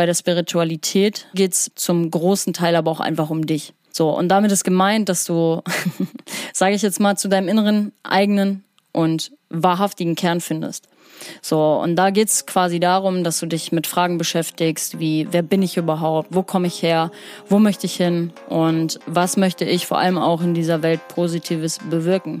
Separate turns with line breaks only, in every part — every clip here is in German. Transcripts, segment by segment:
bei der Spiritualität geht's zum großen Teil aber auch einfach um dich. So, und damit ist gemeint, dass du, sage ich jetzt mal, zu deinem inneren, eigenen und wahrhaftigen Kern findest. So, und da geht's quasi darum, dass du dich mit Fragen beschäftigst, wie wer bin ich überhaupt, wo komme ich her, wo möchte ich hin und was möchte ich vor allem auch in dieser Welt Positives bewirken.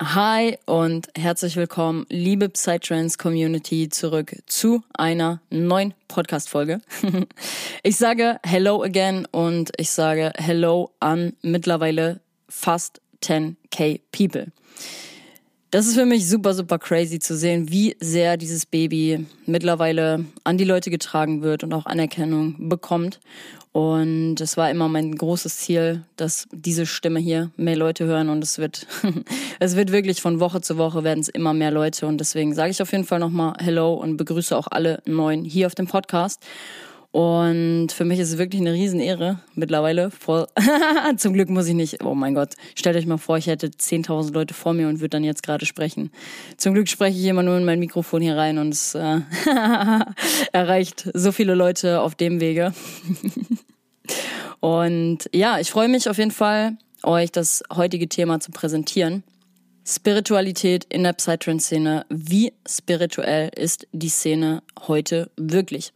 Hi und herzlich willkommen, liebe Psytrance Community, zurück zu einer neuen Podcast-Folge. Ich sage Hello again und ich sage Hello an mittlerweile fast 10k People. Das ist für mich super, super crazy zu sehen, wie sehr dieses Baby mittlerweile an die Leute getragen wird und auch Anerkennung bekommt. Und es war immer mein großes Ziel, dass diese Stimme hier mehr Leute hören und es wird, es wird wirklich von Woche zu Woche werden es immer mehr Leute und deswegen sage ich auf jeden Fall nochmal Hello und begrüße auch alle Neuen hier auf dem Podcast. Und für mich ist es wirklich eine Riesenehre mittlerweile. Voll Zum Glück muss ich nicht, oh mein Gott, stellt euch mal vor, ich hätte 10.000 Leute vor mir und würde dann jetzt gerade sprechen. Zum Glück spreche ich immer nur in mein Mikrofon hier rein und es äh, erreicht so viele Leute auf dem Wege. und ja, ich freue mich auf jeden Fall, euch das heutige Thema zu präsentieren. Spiritualität in der Psytrance-Szene. Wie spirituell ist die Szene heute wirklich?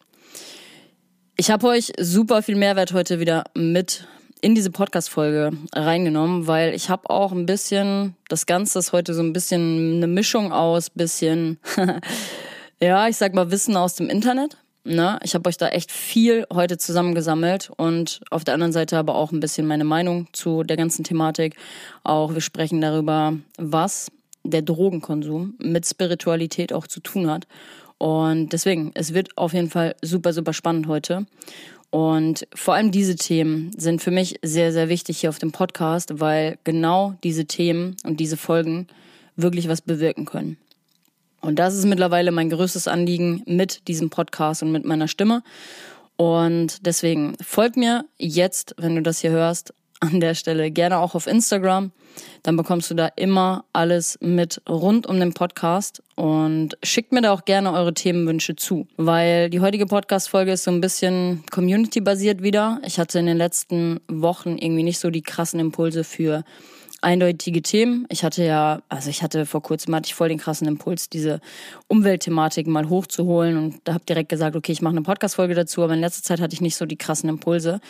Ich habe euch super viel Mehrwert heute wieder mit in diese Podcast-Folge reingenommen, weil ich habe auch ein bisschen, das Ganze ist heute so ein bisschen eine Mischung aus, bisschen, ja, ich sag mal Wissen aus dem Internet. Ne? Ich habe euch da echt viel heute zusammengesammelt und auf der anderen Seite aber auch ein bisschen meine Meinung zu der ganzen Thematik. Auch wir sprechen darüber, was der Drogenkonsum mit Spiritualität auch zu tun hat und deswegen, es wird auf jeden Fall super, super spannend heute. Und vor allem diese Themen sind für mich sehr, sehr wichtig hier auf dem Podcast, weil genau diese Themen und diese Folgen wirklich was bewirken können. Und das ist mittlerweile mein größtes Anliegen mit diesem Podcast und mit meiner Stimme. Und deswegen folgt mir jetzt, wenn du das hier hörst, an der Stelle gerne auch auf Instagram. Dann bekommst du da immer alles mit rund um den Podcast und schickt mir da auch gerne eure Themenwünsche zu, weil die heutige Podcast-Folge ist so ein bisschen community-basiert wieder. Ich hatte in den letzten Wochen irgendwie nicht so die krassen Impulse für eindeutige Themen. Ich hatte ja, also ich hatte vor kurzem hatte ich voll den krassen Impuls, diese Umweltthematik mal hochzuholen. Und da habe direkt gesagt, okay, ich mache eine Podcast-Folge dazu, aber in letzter Zeit hatte ich nicht so die krassen Impulse.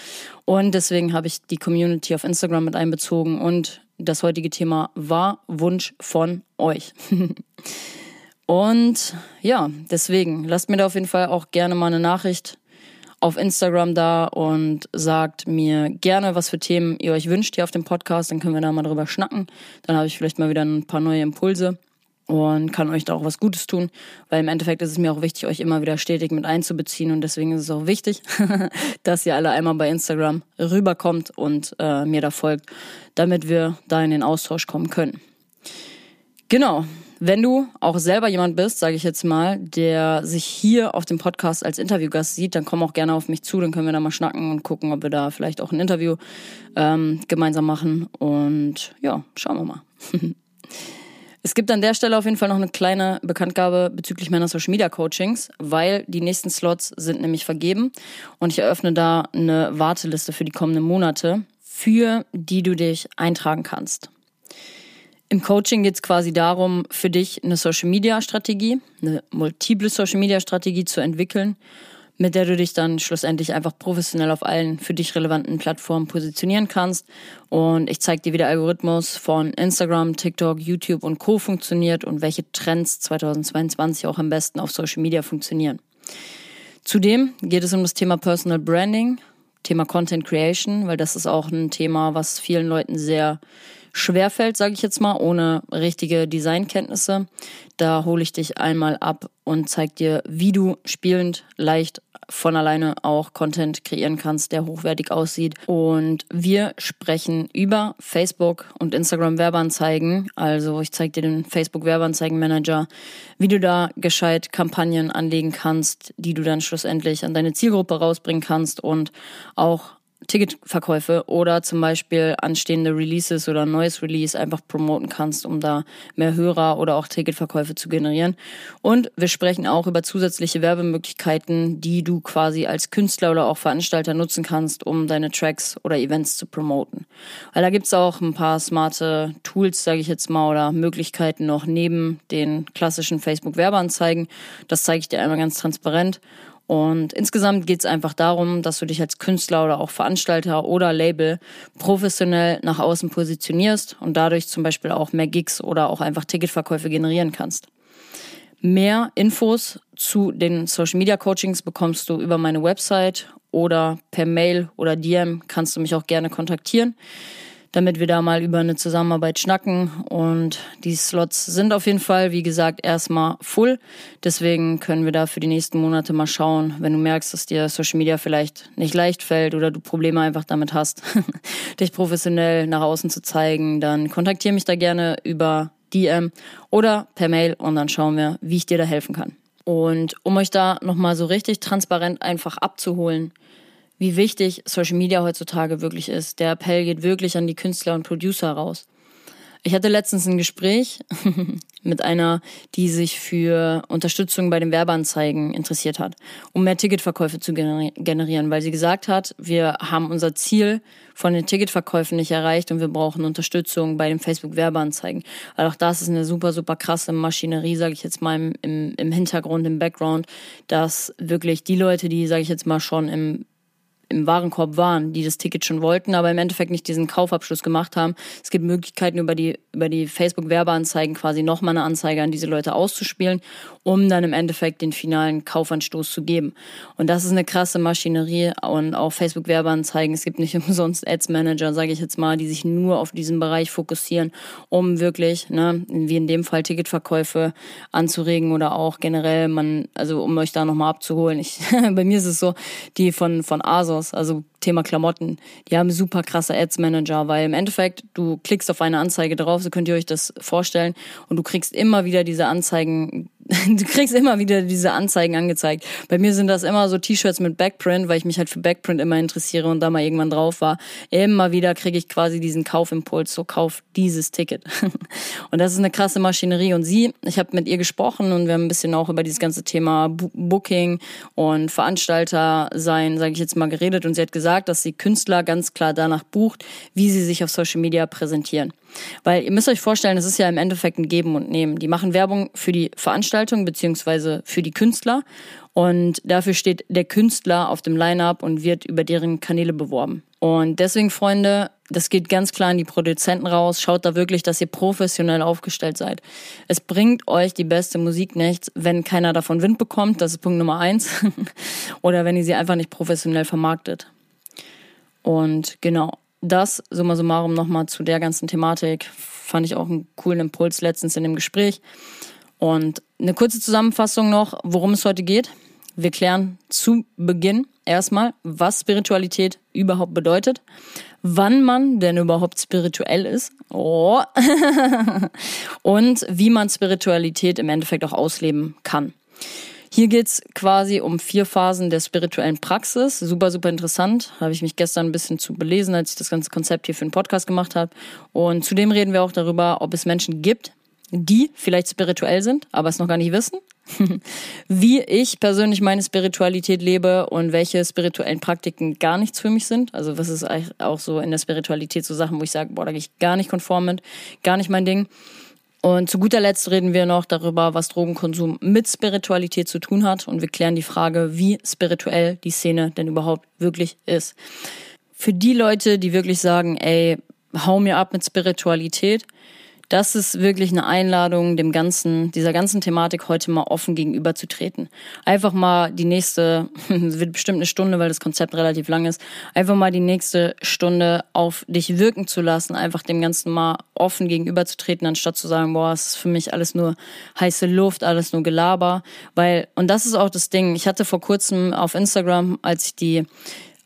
Und deswegen habe ich die Community auf Instagram mit einbezogen. Und das heutige Thema war Wunsch von euch. und ja, deswegen lasst mir da auf jeden Fall auch gerne mal eine Nachricht auf Instagram da und sagt mir gerne, was für Themen ihr euch wünscht hier auf dem Podcast. Dann können wir da mal drüber schnacken. Dann habe ich vielleicht mal wieder ein paar neue Impulse und kann euch da auch was Gutes tun, weil im Endeffekt ist es mir auch wichtig, euch immer wieder stetig mit einzubeziehen und deswegen ist es auch wichtig, dass ihr alle einmal bei Instagram rüberkommt und äh, mir da folgt, damit wir da in den Austausch kommen können. Genau, wenn du auch selber jemand bist, sage ich jetzt mal, der sich hier auf dem Podcast als Interviewgast sieht, dann komm auch gerne auf mich zu, dann können wir da mal schnacken und gucken, ob wir da vielleicht auch ein Interview ähm, gemeinsam machen. Und ja, schauen wir mal. Es gibt an der Stelle auf jeden Fall noch eine kleine Bekanntgabe bezüglich meiner Social Media Coachings, weil die nächsten Slots sind nämlich vergeben und ich eröffne da eine Warteliste für die kommenden Monate, für die du dich eintragen kannst. Im Coaching geht es quasi darum, für dich eine Social-Media-Strategie, eine multiple Social-Media-Strategie zu entwickeln, mit der du dich dann schlussendlich einfach professionell auf allen für dich relevanten Plattformen positionieren kannst. Und ich zeige dir, wie der Algorithmus von Instagram, TikTok, YouTube und Co funktioniert und welche Trends 2022 auch am besten auf Social Media funktionieren. Zudem geht es um das Thema Personal Branding, Thema Content Creation, weil das ist auch ein Thema, was vielen Leuten sehr schwerfällt, sage ich jetzt mal, ohne richtige Designkenntnisse. Da hole ich dich einmal ab und zeige dir, wie du spielend, leicht von alleine auch Content kreieren kannst, der hochwertig aussieht. Und wir sprechen über Facebook und Instagram Werbeanzeigen. Also ich zeige dir den Facebook Werbeanzeigenmanager, wie du da gescheit Kampagnen anlegen kannst, die du dann schlussendlich an deine Zielgruppe rausbringen kannst und auch Ticketverkäufe oder zum Beispiel anstehende Releases oder ein neues Release einfach promoten kannst, um da mehr Hörer oder auch Ticketverkäufe zu generieren. Und wir sprechen auch über zusätzliche Werbemöglichkeiten, die du quasi als Künstler oder auch Veranstalter nutzen kannst, um deine Tracks oder Events zu promoten. Weil da gibt's auch ein paar smarte Tools, sage ich jetzt mal, oder Möglichkeiten noch neben den klassischen Facebook-Werbeanzeigen. Das zeige ich dir einmal ganz transparent. Und insgesamt geht es einfach darum, dass du dich als Künstler oder auch Veranstalter oder Label professionell nach außen positionierst und dadurch zum Beispiel auch mehr Gigs oder auch einfach Ticketverkäufe generieren kannst. Mehr Infos zu den Social Media Coachings bekommst du über meine Website oder per Mail oder DM kannst du mich auch gerne kontaktieren damit wir da mal über eine Zusammenarbeit schnacken. Und die Slots sind auf jeden Fall, wie gesagt, erstmal full. Deswegen können wir da für die nächsten Monate mal schauen, wenn du merkst, dass dir Social Media vielleicht nicht leicht fällt oder du Probleme einfach damit hast, dich professionell nach außen zu zeigen, dann kontaktiere mich da gerne über DM oder per Mail und dann schauen wir, wie ich dir da helfen kann. Und um euch da nochmal so richtig transparent einfach abzuholen, wie wichtig Social Media heutzutage wirklich ist. Der Appell geht wirklich an die Künstler und Producer raus. Ich hatte letztens ein Gespräch mit einer, die sich für Unterstützung bei den Werbeanzeigen interessiert hat, um mehr Ticketverkäufe zu generieren, weil sie gesagt hat, wir haben unser Ziel von den Ticketverkäufen nicht erreicht und wir brauchen Unterstützung bei den Facebook-Werbeanzeigen. Weil auch das ist eine super, super krasse Maschinerie, sage ich jetzt mal im, im, im Hintergrund, im Background, dass wirklich die Leute, die, sage ich jetzt mal, schon im im Warenkorb waren, die das Ticket schon wollten, aber im Endeffekt nicht diesen Kaufabschluss gemacht haben. Es gibt Möglichkeiten über die, über die Facebook-Werbeanzeigen quasi nochmal eine Anzeige an diese Leute auszuspielen, um dann im Endeffekt den finalen Kaufanstoß zu geben. Und das ist eine krasse Maschinerie und auch Facebook-Werbeanzeigen. Es gibt nicht umsonst Ads-Manager, sage ich jetzt mal, die sich nur auf diesen Bereich fokussieren, um wirklich, ne, wie in dem Fall Ticketverkäufe anzuregen oder auch generell man, also um euch da nochmal abzuholen. Ich, bei mir ist es so, die von, von ASO aus. Also Thema Klamotten. Die haben super krasse Ads Manager, weil im Endeffekt du klickst auf eine Anzeige drauf, so könnt ihr euch das vorstellen und du kriegst immer wieder diese Anzeigen du kriegst immer wieder diese Anzeigen angezeigt. Bei mir sind das immer so T-Shirts mit Backprint, weil ich mich halt für Backprint immer interessiere und da mal irgendwann drauf war. Immer wieder kriege ich quasi diesen Kaufimpuls, so kauf dieses Ticket. und das ist eine krasse Maschinerie. Und sie, ich habe mit ihr gesprochen und wir haben ein bisschen auch über dieses ganze Thema Booking und Veranstalter sein, sage ich jetzt mal, geredet. Und sie hat gesagt, dass sie Künstler ganz klar danach bucht, wie sie sich auf Social Media präsentieren. Weil ihr müsst euch vorstellen, es ist ja im Endeffekt ein Geben und Nehmen. Die machen Werbung für die Veranstaltung beziehungsweise für die Künstler und dafür steht der Künstler auf dem Line-up und wird über deren Kanäle beworben. Und deswegen, Freunde, das geht ganz klar an die Produzenten raus. Schaut da wirklich, dass ihr professionell aufgestellt seid. Es bringt euch die beste Musik nichts, wenn keiner davon Wind bekommt. Das ist Punkt Nummer eins. Oder wenn ihr sie einfach nicht professionell vermarktet. Und genau, das, summa summarum, nochmal zu der ganzen Thematik. Fand ich auch einen coolen Impuls letztens in dem Gespräch. Und eine kurze Zusammenfassung noch, worum es heute geht. Wir klären zu Beginn erstmal, was Spiritualität überhaupt bedeutet, wann man denn überhaupt spirituell ist oh. und wie man Spiritualität im Endeffekt auch ausleben kann. Hier geht's quasi um vier Phasen der spirituellen Praxis. Super, super interessant. Habe ich mich gestern ein bisschen zu belesen, als ich das ganze Konzept hier für den Podcast gemacht habe. Und zudem reden wir auch darüber, ob es Menschen gibt, die vielleicht spirituell sind, aber es noch gar nicht wissen. Wie ich persönlich meine Spiritualität lebe und welche spirituellen Praktiken gar nichts für mich sind. Also was ist auch so in der Spiritualität so Sachen, wo ich sage, boah, da gehe ich gar nicht konform mit, gar nicht mein Ding. Und zu guter Letzt reden wir noch darüber, was Drogenkonsum mit Spiritualität zu tun hat. Und wir klären die Frage, wie spirituell die Szene denn überhaupt wirklich ist. Für die Leute, die wirklich sagen, ey, hau mir ab mit Spiritualität, das ist wirklich eine Einladung, dem ganzen, dieser ganzen Thematik heute mal offen gegenüberzutreten. Einfach mal die nächste, es wird bestimmt eine Stunde, weil das Konzept relativ lang ist, einfach mal die nächste Stunde auf dich wirken zu lassen, einfach dem Ganzen mal offen gegenüberzutreten, anstatt zu sagen, boah, es ist für mich alles nur heiße Luft, alles nur Gelaber, weil, und das ist auch das Ding, ich hatte vor kurzem auf Instagram, als ich die,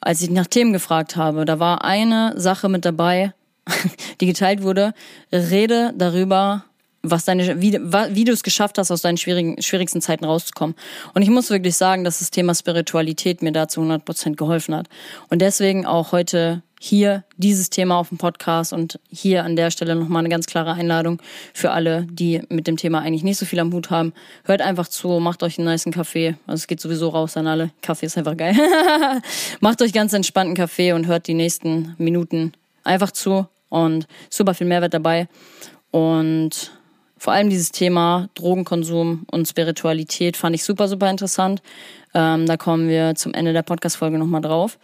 als ich nach Themen gefragt habe, da war eine Sache mit dabei, die geteilt wurde, rede darüber, was deine, wie, wie du es geschafft hast, aus deinen schwierigen, schwierigsten Zeiten rauszukommen. Und ich muss wirklich sagen, dass das Thema Spiritualität mir da zu 100 Prozent geholfen hat. Und deswegen auch heute hier dieses Thema auf dem Podcast und hier an der Stelle nochmal eine ganz klare Einladung für alle, die mit dem Thema eigentlich nicht so viel am Hut haben. Hört einfach zu, macht euch einen niceen Kaffee. Also es geht sowieso raus an alle. Kaffee ist einfach geil. macht euch ganz entspannten Kaffee und hört die nächsten Minuten einfach zu und super viel Mehrwert dabei. Und vor allem dieses Thema Drogenkonsum und Spiritualität fand ich super, super interessant. Ähm, da kommen wir zum Ende der Podcast-Folge nochmal drauf.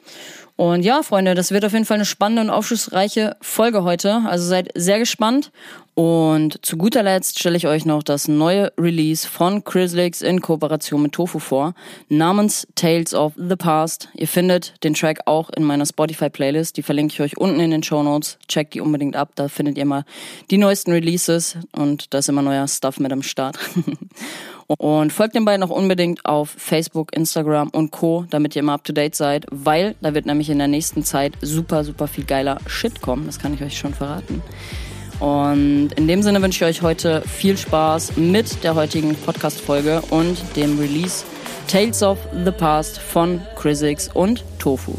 Und ja, Freunde, das wird auf jeden Fall eine spannende und aufschlussreiche Folge heute. Also seid sehr gespannt. Und zu guter Letzt stelle ich euch noch das neue Release von Chrislix in Kooperation mit Tofu vor, namens Tales of the Past. Ihr findet den Track auch in meiner Spotify-Playlist. Die verlinke ich euch unten in den Show Notes. Checkt die unbedingt ab. Da findet ihr mal die neuesten Releases und da ist immer neuer Stuff mit am Start. Und folgt den beiden auch unbedingt auf Facebook, Instagram und Co., damit ihr immer up to date seid, weil da wird nämlich in der nächsten Zeit super, super viel geiler Shit kommen. Das kann ich euch schon verraten. Und in dem Sinne wünsche ich euch heute viel Spaß mit der heutigen Podcast-Folge und dem Release Tales of the Past von Chrisix und Tofu.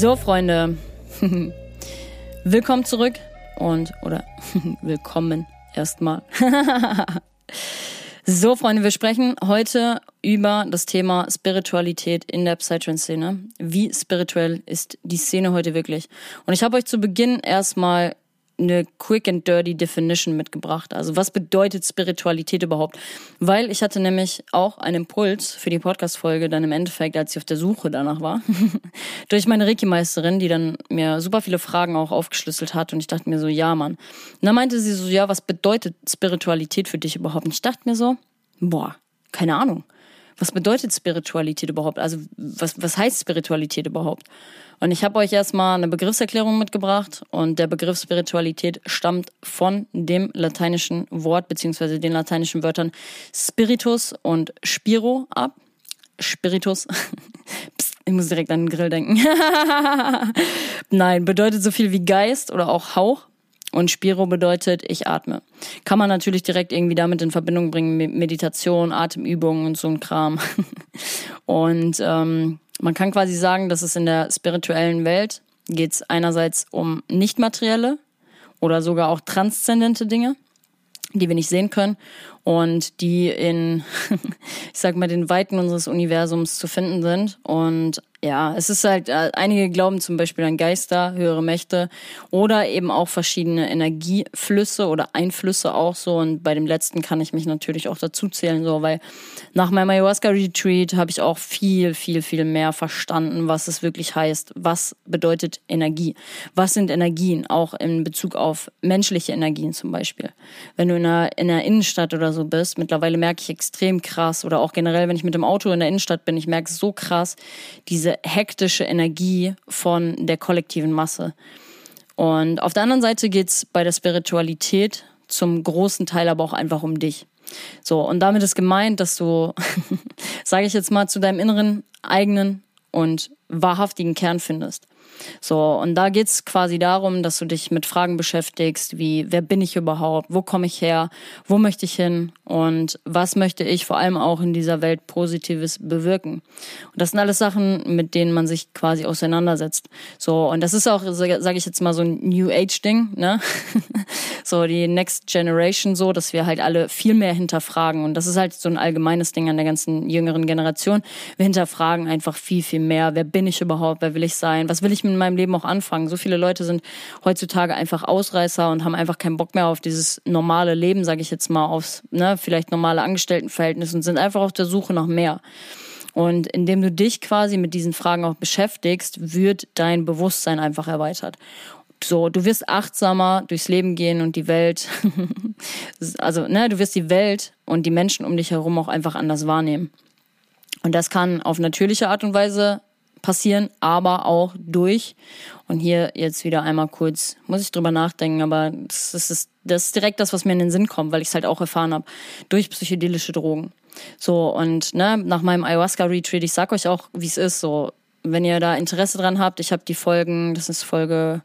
So, Freunde, willkommen zurück und, oder willkommen erstmal. so, Freunde, wir sprechen heute über das Thema Spiritualität in der Psytrance-Szene. Wie spirituell ist die Szene heute wirklich? Und ich habe euch zu Beginn erstmal eine quick and dirty Definition mitgebracht. Also was bedeutet Spiritualität überhaupt? Weil ich hatte nämlich auch einen Impuls für die Podcast-Folge dann im Endeffekt, als ich auf der Suche danach war, durch meine Reiki-Meisterin, die dann mir super viele Fragen auch aufgeschlüsselt hat und ich dachte mir so, ja, Mann. Und dann meinte sie so, ja, was bedeutet Spiritualität für dich überhaupt? Und ich dachte mir so, boah, keine Ahnung. Was bedeutet Spiritualität überhaupt? Also was, was heißt Spiritualität überhaupt? Und ich habe euch erstmal eine Begriffserklärung mitgebracht und der Begriff Spiritualität stammt von dem lateinischen Wort beziehungsweise den lateinischen Wörtern Spiritus und Spiro ab. Spiritus. Psst, ich muss direkt an den Grill denken. Nein, bedeutet so viel wie Geist oder auch Hauch. Und Spiro bedeutet, ich atme. Kann man natürlich direkt irgendwie damit in Verbindung bringen, mit Meditation, Atemübungen und so ein Kram. Und ähm, Man kann quasi sagen, dass es in der spirituellen Welt geht es einerseits um nicht materielle oder sogar auch transzendente Dinge, die wir nicht sehen können und die in, ich sag mal, den Weiten unseres Universums zu finden sind. Und ja, es ist halt, äh, einige glauben zum Beispiel an Geister, höhere Mächte oder eben auch verschiedene Energieflüsse oder Einflüsse auch so. Und bei dem letzten kann ich mich natürlich auch dazu zählen, so, weil nach meinem Ayahuasca-Retreat habe ich auch viel, viel, viel mehr verstanden, was es wirklich heißt. Was bedeutet Energie? Was sind Energien? Auch in Bezug auf menschliche Energien zum Beispiel. Wenn du in einer, in einer Innenstadt oder so bist, mittlerweile merke ich extrem krass oder auch generell, wenn ich mit dem Auto in der Innenstadt bin, ich merke so krass, diese diese hektische Energie von der kollektiven Masse. Und auf der anderen Seite geht es bei der Spiritualität zum großen Teil aber auch einfach um dich. So, und damit ist gemeint, dass du, sage ich jetzt mal, zu deinem inneren, eigenen und wahrhaftigen Kern findest. So, und da geht's quasi darum, dass du dich mit Fragen beschäftigst, wie wer bin ich überhaupt, wo komme ich her, wo möchte ich hin und was möchte ich vor allem auch in dieser Welt Positives bewirken. Und das sind alles Sachen, mit denen man sich quasi auseinandersetzt. So, und das ist auch, sage ich jetzt mal, so ein New Age-Ding, ne? so die Next Generation so, dass wir halt alle viel mehr hinterfragen. Und das ist halt so ein allgemeines Ding an der ganzen jüngeren Generation. Wir hinterfragen einfach viel, viel mehr. Wer bin ich überhaupt? Wer will ich sein? Was will ich mit meinem Leben auch anfangen? So viele Leute sind heutzutage einfach Ausreißer und haben einfach keinen Bock mehr auf dieses normale Leben, sage ich jetzt mal, aufs, ne, vielleicht normale Angestelltenverhältnis und sind einfach auf der Suche nach mehr. Und indem du dich quasi mit diesen Fragen auch beschäftigst, wird dein Bewusstsein einfach erweitert. So, du wirst achtsamer durchs Leben gehen und die Welt, also, ne, du wirst die Welt und die Menschen um dich herum auch einfach anders wahrnehmen. Und das kann auf natürliche Art und Weise passieren, aber auch durch. Und hier jetzt wieder einmal kurz, muss ich drüber nachdenken, aber das ist, das ist direkt das, was mir in den Sinn kommt, weil ich es halt auch erfahren habe, durch psychedelische Drogen. So, und ne, nach meinem Ayahuasca-Retreat, ich sag euch auch, wie es ist, so, wenn ihr da Interesse dran habt, ich habe die Folgen, das ist Folge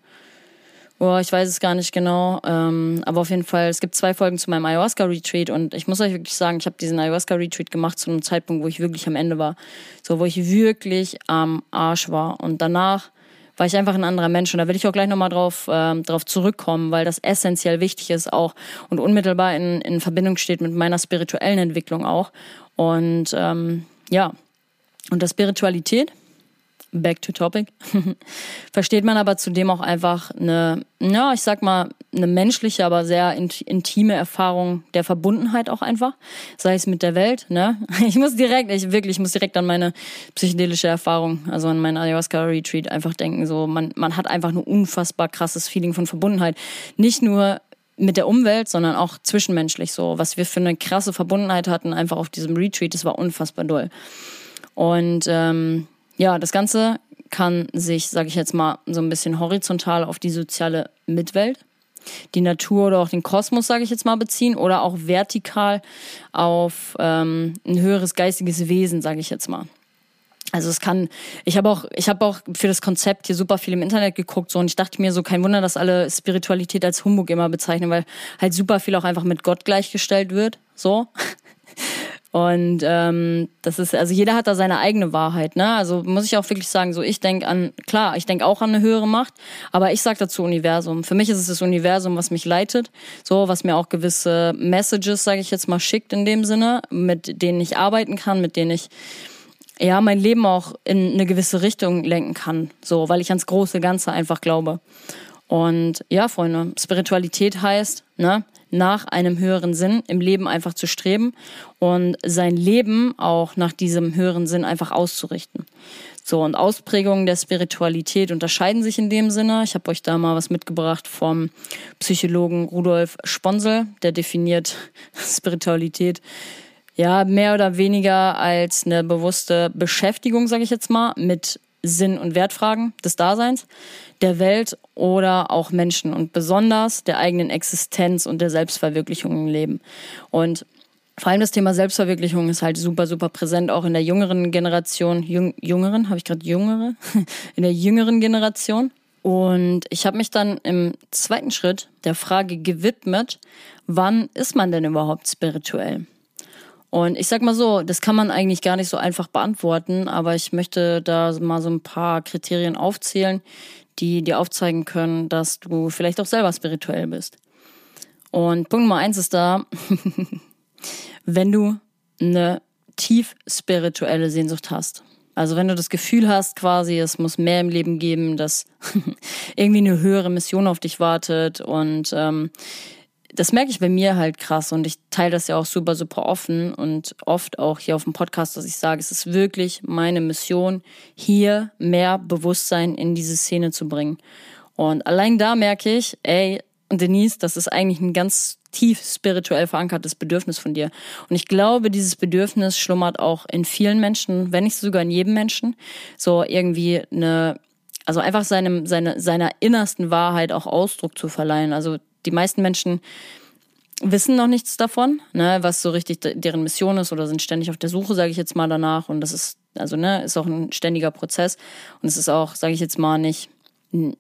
Boah, ich weiß es gar nicht genau. Ähm, aber auf jeden Fall, es gibt zwei Folgen zu meinem Ayahuasca-Retreat und ich muss euch wirklich sagen, ich habe diesen Ayahuasca-Retreat gemacht zu einem Zeitpunkt, wo ich wirklich am Ende war. So, wo ich wirklich am Arsch war. Und danach war ich einfach ein anderer Mensch. Und da will ich auch gleich nochmal drauf, ähm, drauf zurückkommen, weil das essentiell wichtig ist auch und unmittelbar in, in Verbindung steht mit meiner spirituellen Entwicklung auch. Und ähm, ja, und der Spiritualität back to topic, versteht man aber zudem auch einfach eine, ja, ich sag mal, eine menschliche, aber sehr intime Erfahrung der Verbundenheit auch einfach, sei es mit der Welt, ne? Ich muss direkt, ich wirklich, ich muss direkt an meine psychedelische Erfahrung, also an meinen Ayahuasca-Retreat einfach denken, so, man, man hat einfach ein unfassbar krasses Feeling von Verbundenheit. Nicht nur mit der Umwelt, sondern auch zwischenmenschlich so, was wir für eine krasse Verbundenheit hatten einfach auf diesem Retreat, das war unfassbar doll. Und ähm, ja, das Ganze kann sich, sage ich jetzt mal, so ein bisschen horizontal auf die soziale Mitwelt, die Natur oder auch den Kosmos, sage ich jetzt mal, beziehen oder auch vertikal auf ähm, ein höheres geistiges Wesen, sage ich jetzt mal. Also es kann, ich habe auch, ich habe auch für das Konzept hier super viel im Internet geguckt so und ich dachte mir so kein Wunder, dass alle Spiritualität als Humbug immer bezeichnen, weil halt super viel auch einfach mit Gott gleichgestellt wird, so. Und ähm, das ist, also jeder hat da seine eigene Wahrheit, ne? Also muss ich auch wirklich sagen, so ich denke an, klar, ich denke auch an eine höhere Macht, aber ich sage dazu Universum. Für mich ist es das Universum, was mich leitet, so, was mir auch gewisse Messages, sage ich jetzt mal, schickt in dem Sinne, mit denen ich arbeiten kann, mit denen ich ja mein Leben auch in eine gewisse Richtung lenken kann, so, weil ich ans große Ganze einfach glaube. Und ja, Freunde, Spiritualität heißt, ne, nach einem höheren Sinn im Leben einfach zu streben und sein Leben auch nach diesem höheren Sinn einfach auszurichten. So, und Ausprägungen der Spiritualität unterscheiden sich in dem Sinne. Ich habe euch da mal was mitgebracht vom Psychologen Rudolf Sponsel, der definiert Spiritualität ja mehr oder weniger als eine bewusste Beschäftigung, sage ich jetzt mal, mit Sinn- und Wertfragen des Daseins, der Welt oder auch Menschen und besonders der eigenen Existenz und der Selbstverwirklichung im Leben. Und vor allem das Thema Selbstverwirklichung ist halt super, super präsent, auch in der jüngeren Generation. Jüng, jüngeren, habe ich gerade jüngere? in der jüngeren Generation. Und ich habe mich dann im zweiten Schritt der Frage gewidmet, wann ist man denn überhaupt spirituell? Und ich sag mal so, das kann man eigentlich gar nicht so einfach beantworten, aber ich möchte da mal so ein paar Kriterien aufzählen, die dir aufzeigen können, dass du vielleicht auch selber spirituell bist. Und Punkt Nummer eins ist da, wenn du eine tief spirituelle Sehnsucht hast. Also wenn du das Gefühl hast, quasi, es muss mehr im Leben geben, dass irgendwie eine höhere Mission auf dich wartet und ähm, das merke ich bei mir halt krass und ich teile das ja auch super, super offen und oft auch hier auf dem Podcast, dass ich sage, es ist wirklich meine Mission, hier mehr Bewusstsein in diese Szene zu bringen. Und allein da merke ich, ey, Denise, das ist eigentlich ein ganz tief spirituell verankertes Bedürfnis von dir. Und ich glaube, dieses Bedürfnis schlummert auch in vielen Menschen, wenn nicht sogar in jedem Menschen, so irgendwie eine, also einfach seinem, seine, seiner innersten Wahrheit auch Ausdruck zu verleihen. Also die meisten Menschen wissen noch nichts davon, ne, was so richtig deren Mission ist oder sind ständig auf der Suche, sage ich jetzt mal danach. Und das ist, also ne, ist auch ein ständiger Prozess. Und es ist auch, sage ich jetzt mal, nicht.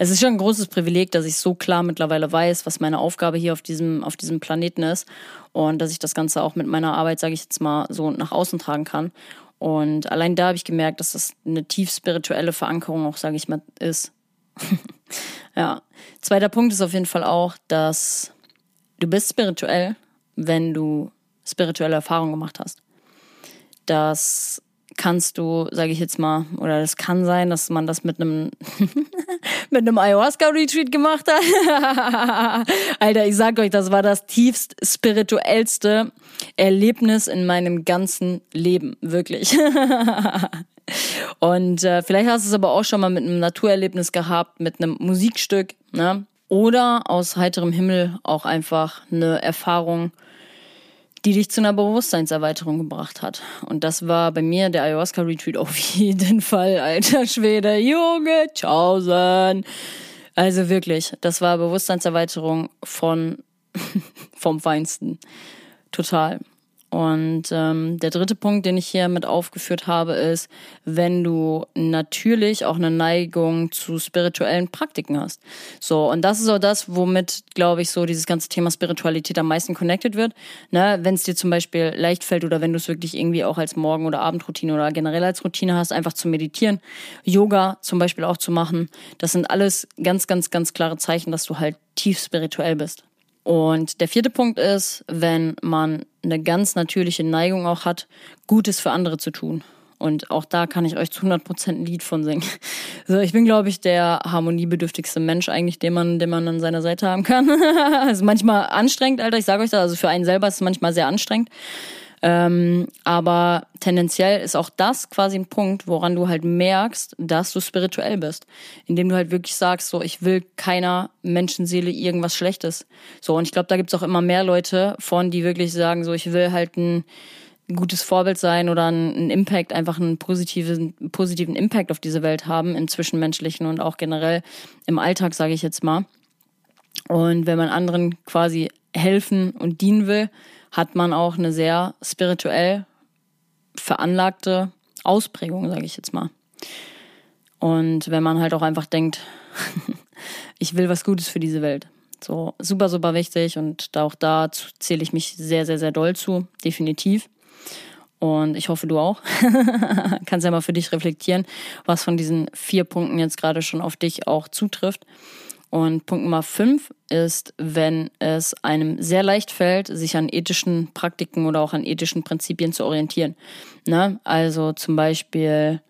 Es ist schon ein großes Privileg, dass ich so klar mittlerweile weiß, was meine Aufgabe hier auf diesem, auf diesem Planeten ist. Und dass ich das Ganze auch mit meiner Arbeit, sage ich jetzt mal, so nach außen tragen kann. Und allein da habe ich gemerkt, dass das eine tief spirituelle Verankerung auch, sage ich mal, ist. ja. Zweiter Punkt ist auf jeden Fall auch, dass du bist spirituell, wenn du spirituelle Erfahrungen gemacht hast. Das kannst du, sage ich jetzt mal, oder das kann sein, dass man das mit einem mit einem Ayahuasca Retreat gemacht hat. Alter, ich sag euch, das war das tiefst spirituellste Erlebnis in meinem ganzen Leben, wirklich. Und äh, vielleicht hast du es aber auch schon mal mit einem Naturerlebnis gehabt, mit einem Musikstück, ne? Oder aus heiterem Himmel auch einfach eine Erfahrung, die dich zu einer Bewusstseinserweiterung gebracht hat. Und das war bei mir der Ayahuasca Retreat auf jeden Fall, alter Schwede, Junge, tschaußen. Also wirklich, das war Bewusstseinserweiterung von, vom Feinsten. Total. Und ähm, der dritte Punkt, den ich hier mit aufgeführt habe, ist, wenn du natürlich auch eine Neigung zu spirituellen Praktiken hast. So, und das ist auch das, womit, glaube ich, so dieses ganze Thema Spiritualität am meisten connected wird. Ne? Wenn es dir zum Beispiel leicht fällt oder wenn du es wirklich irgendwie auch als Morgen- oder Abendroutine oder generell als Routine hast, einfach zu meditieren, Yoga zum Beispiel auch zu machen, das sind alles ganz, ganz, ganz klare Zeichen, dass du halt tief spirituell bist. Und der vierte Punkt ist, wenn man eine ganz natürliche Neigung auch hat, Gutes für andere zu tun. Und auch da kann ich euch zu 100% ein Lied von singen. So, ich bin, glaube ich, der harmoniebedürftigste Mensch eigentlich, den man, den man an seiner Seite haben kann. ist manchmal anstrengend, Alter. Ich sage euch das. Also für einen selber ist es manchmal sehr anstrengend. Ähm, aber tendenziell ist auch das quasi ein Punkt, woran du halt merkst, dass du spirituell bist. Indem du halt wirklich sagst, so, ich will keiner Menschenseele irgendwas Schlechtes. So, und ich glaube, da gibt's auch immer mehr Leute von, die wirklich sagen, so, ich will halt ein gutes Vorbild sein oder einen Impact, einfach einen positiven, positiven Impact auf diese Welt haben, im Zwischenmenschlichen und auch generell im Alltag, sage ich jetzt mal. Und wenn man anderen quasi helfen und dienen will, hat man auch eine sehr spirituell veranlagte Ausprägung, sage ich jetzt mal. Und wenn man halt auch einfach denkt, ich will was Gutes für diese Welt. So super, super wichtig und auch da zähle ich mich sehr, sehr, sehr doll zu, definitiv. Und ich hoffe, du auch. Kannst ja mal für dich reflektieren, was von diesen vier Punkten jetzt gerade schon auf dich auch zutrifft. Und Punkt Nummer fünf ist, wenn es einem sehr leicht fällt, sich an ethischen Praktiken oder auch an ethischen Prinzipien zu orientieren. Ne? Also zum Beispiel,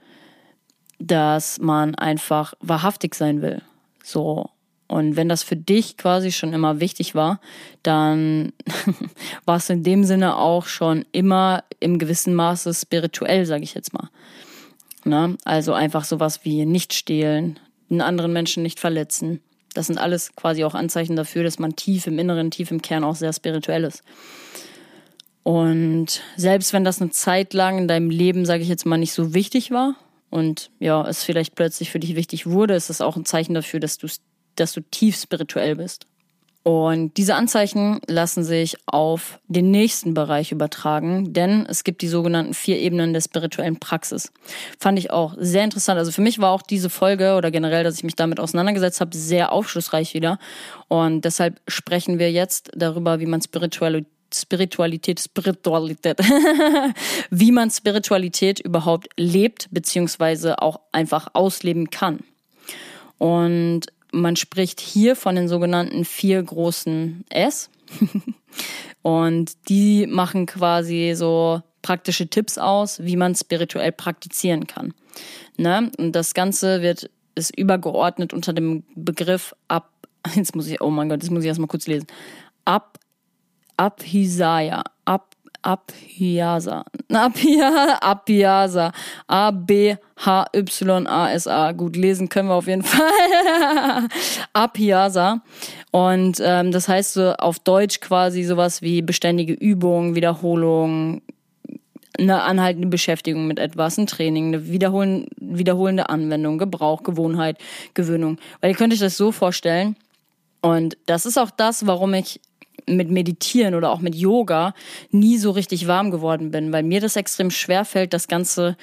dass man einfach wahrhaftig sein will. So. Und wenn das für dich quasi schon immer wichtig war, dann war es in dem Sinne auch schon immer im gewissen Maße spirituell, sage ich jetzt mal. Ne? Also einfach sowas wie nicht stehlen, einen anderen Menschen nicht verletzen, das sind alles quasi auch Anzeichen dafür, dass man tief im Inneren, tief im Kern auch sehr spirituell ist. Und selbst wenn das eine Zeit lang in deinem Leben, sage ich jetzt mal, nicht so wichtig war und ja, es vielleicht plötzlich für dich wichtig wurde, ist das auch ein Zeichen dafür, dass du, dass du tief spirituell bist. Und diese Anzeichen lassen sich auf den nächsten Bereich übertragen, denn es gibt die sogenannten vier Ebenen der spirituellen Praxis. Fand ich auch sehr interessant. Also für mich war auch diese Folge oder generell, dass ich mich damit auseinandergesetzt habe, sehr aufschlussreich wieder. Und deshalb sprechen wir jetzt darüber, wie man Spiritualität Spiritualität, Spiritualität, wie man Spiritualität überhaupt lebt, beziehungsweise auch einfach ausleben kann. Und man spricht hier von den sogenannten vier großen S. Und die machen quasi so praktische Tipps aus, wie man spirituell praktizieren kann. Ne? Und das Ganze wird ist übergeordnet unter dem Begriff ab. Jetzt muss ich, oh mein Gott, das muss ich erstmal kurz lesen. Ab Abhisaya, Ab Abhyasa, Abhyasa, A B H Y A S A. Gut lesen können wir auf jeden Fall. Abhyasa und ähm, das heißt so auf Deutsch quasi sowas wie beständige Übung, Wiederholung, eine anhaltende Beschäftigung mit etwas, ein Training, eine wiederholen, wiederholende Anwendung, Gebrauch, Gewohnheit, Gewöhnung. Weil ihr könnt euch das so vorstellen. Und das ist auch das, warum ich mit Meditieren oder auch mit Yoga nie so richtig warm geworden bin, weil mir das extrem schwer fällt, das Ganze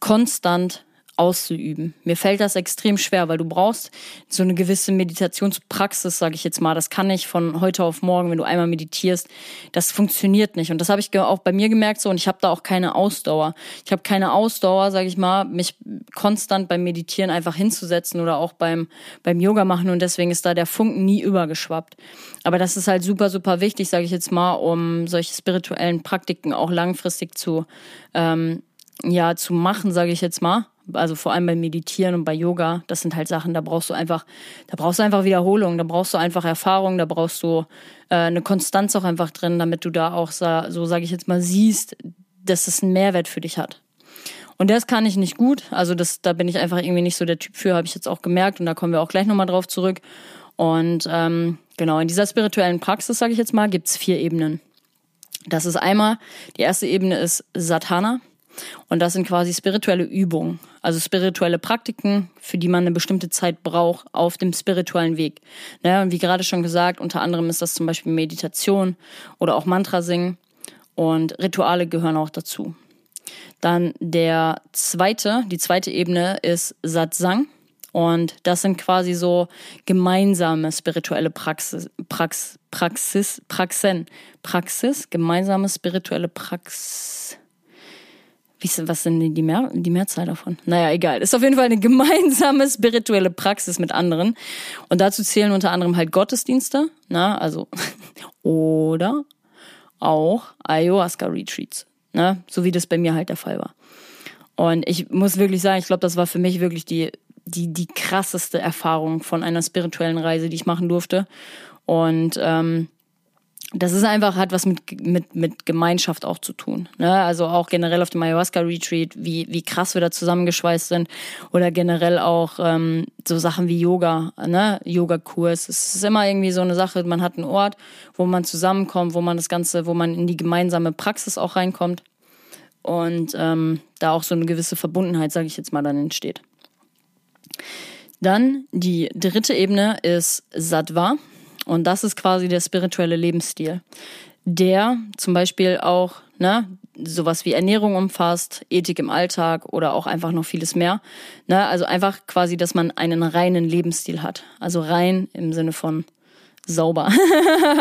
konstant auszuüben. Mir fällt das extrem schwer, weil du brauchst so eine gewisse Meditationspraxis, sage ich jetzt mal. Das kann nicht von heute auf morgen, wenn du einmal meditierst. Das funktioniert nicht. Und das habe ich auch bei mir gemerkt so. Und ich habe da auch keine Ausdauer. Ich habe keine Ausdauer, sage ich mal, mich konstant beim Meditieren einfach hinzusetzen oder auch beim beim Yoga machen. Und deswegen ist da der Funken nie übergeschwappt. Aber das ist halt super, super wichtig, sage ich jetzt mal, um solche spirituellen Praktiken auch langfristig zu ähm, ja zu machen, sage ich jetzt mal also vor allem beim Meditieren und bei Yoga, das sind halt Sachen, da brauchst du einfach, da brauchst du einfach Wiederholung, da brauchst du einfach Erfahrung, da brauchst du äh, eine Konstanz auch einfach drin, damit du da auch so, so sage ich jetzt mal, siehst, dass es einen Mehrwert für dich hat. Und das kann ich nicht gut, also das, da bin ich einfach irgendwie nicht so der Typ für, habe ich jetzt auch gemerkt und da kommen wir auch gleich nochmal drauf zurück. Und ähm, genau, in dieser spirituellen Praxis, sage ich jetzt mal, gibt's vier Ebenen. Das ist einmal, die erste Ebene ist Satana. Und das sind quasi spirituelle Übungen, also spirituelle Praktiken, für die man eine bestimmte Zeit braucht auf dem spirituellen Weg. Ne? Und wie gerade schon gesagt, unter anderem ist das zum Beispiel Meditation oder auch Mantra singen und Rituale gehören auch dazu. Dann der zweite, die zweite Ebene ist Satsang. Und das sind quasi so gemeinsame spirituelle Praxis, Prax, Praxis, Praxen, Praxis, gemeinsame spirituelle Praxis wie, was sind die, Mehr, die Mehrzahl davon? Naja, egal. Ist auf jeden Fall eine gemeinsame spirituelle Praxis mit anderen. Und dazu zählen unter anderem halt Gottesdienste, na, also, oder auch Ayahuasca-Retreats, ne, so wie das bei mir halt der Fall war. Und ich muss wirklich sagen, ich glaube, das war für mich wirklich die, die, die krasseste Erfahrung von einer spirituellen Reise, die ich machen durfte. Und ähm, das ist einfach, hat was mit, mit, mit Gemeinschaft auch zu tun. Ne? Also auch generell auf dem Ayahuasca-Retreat, wie, wie krass wir da zusammengeschweißt sind. Oder generell auch ähm, so Sachen wie Yoga, ne? Yoga-Kurs. Es ist immer irgendwie so eine Sache, man hat einen Ort, wo man zusammenkommt, wo man das Ganze, wo man in die gemeinsame Praxis auch reinkommt. Und ähm, da auch so eine gewisse Verbundenheit, sage ich jetzt mal, dann entsteht. Dann die dritte Ebene ist Sattva. Und das ist quasi der spirituelle Lebensstil, der zum Beispiel auch ne, sowas wie Ernährung umfasst, Ethik im Alltag oder auch einfach noch vieles mehr. Ne, also einfach quasi, dass man einen reinen Lebensstil hat. Also rein im Sinne von sauber.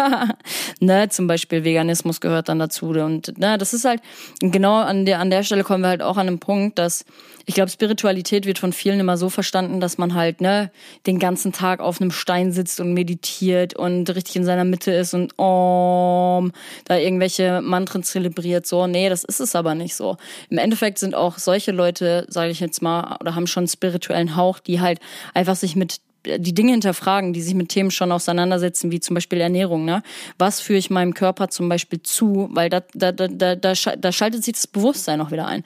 ne, zum Beispiel Veganismus gehört dann dazu. Und ne, das ist halt, genau an der, an der Stelle kommen wir halt auch an den Punkt, dass ich glaube, Spiritualität wird von vielen immer so verstanden, dass man halt, ne, den ganzen Tag auf einem Stein sitzt und meditiert und richtig in seiner Mitte ist und um, da irgendwelche Mantren zelebriert. So, nee, das ist es aber nicht so. Im Endeffekt sind auch solche Leute, sage ich jetzt mal, oder haben schon spirituellen Hauch, die halt einfach sich mit die Dinge hinterfragen, die sich mit Themen schon auseinandersetzen, wie zum Beispiel Ernährung. Ne? Was führe ich meinem Körper zum Beispiel zu? Weil da, da, da, da, da schaltet sich das Bewusstsein auch wieder ein.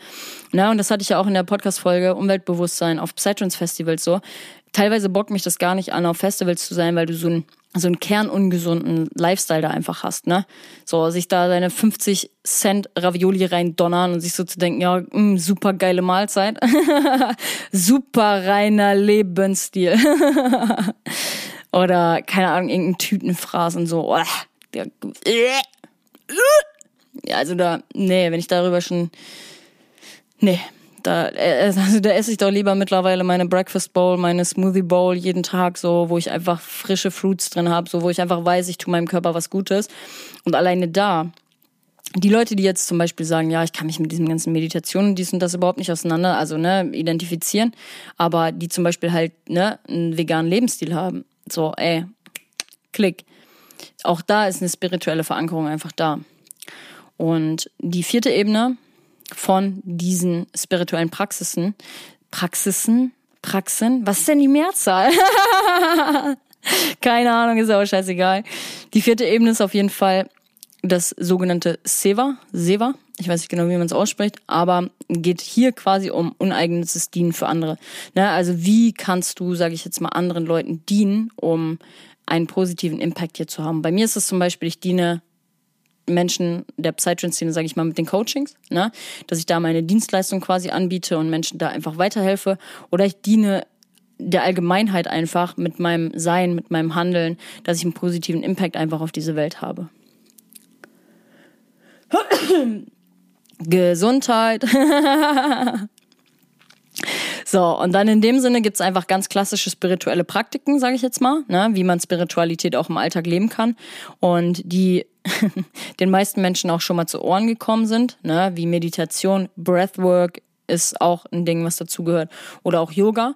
Ne? Und das hatte ich ja auch in der Podcast-Folge Umweltbewusstsein auf Psytrance Festivals so. Teilweise bockt mich das gar nicht an, auf Festivals zu sein, weil du so ein so einen kernungesunden Lifestyle da einfach hast, ne? So, sich da deine 50 Cent Ravioli rein donnern und sich so zu denken, ja, mh, mm, super geile Mahlzeit. super reiner Lebensstil. Oder, keine Ahnung, irgendein Tütenfraß so. Oh, ja, also da, nee, wenn ich darüber schon, nee, da, äh, also da esse ich doch lieber mittlerweile meine Breakfast Bowl, meine Smoothie Bowl jeden Tag so, wo ich einfach frische Fruits drin habe, so wo ich einfach weiß, ich tue meinem Körper was Gutes. Und alleine da die Leute, die jetzt zum Beispiel sagen, ja, ich kann mich mit diesen ganzen Meditationen, dies und das überhaupt nicht auseinander, also ne, identifizieren, aber die zum Beispiel halt ne, einen veganen Lebensstil haben, so, ey, klick. Auch da ist eine spirituelle Verankerung einfach da. Und die vierte Ebene von diesen spirituellen Praxisen, Praxisen, Praxen, was ist denn die Mehrzahl? Keine Ahnung, ist aber scheißegal. Die vierte Ebene ist auf jeden Fall das sogenannte Seva, Seva, ich weiß nicht genau, wie man es ausspricht, aber geht hier quasi um uneigennützes Dienen für andere. Ne? Also wie kannst du, sage ich jetzt mal, anderen Leuten dienen, um einen positiven Impact hier zu haben? Bei mir ist es zum Beispiel, ich diene Menschen der Psytrance-Szene, sage ich mal, mit den Coachings, ne? dass ich da meine Dienstleistung quasi anbiete und Menschen da einfach weiterhelfe. Oder ich diene der Allgemeinheit einfach mit meinem Sein, mit meinem Handeln, dass ich einen positiven Impact einfach auf diese Welt habe. Gesundheit. so, und dann in dem Sinne gibt's einfach ganz klassische spirituelle Praktiken, sage ich jetzt mal, ne, wie man Spiritualität auch im Alltag leben kann. Und die den meisten Menschen auch schon mal zu Ohren gekommen sind, ne, wie Meditation, Breathwork ist auch ein Ding, was dazugehört, oder auch Yoga.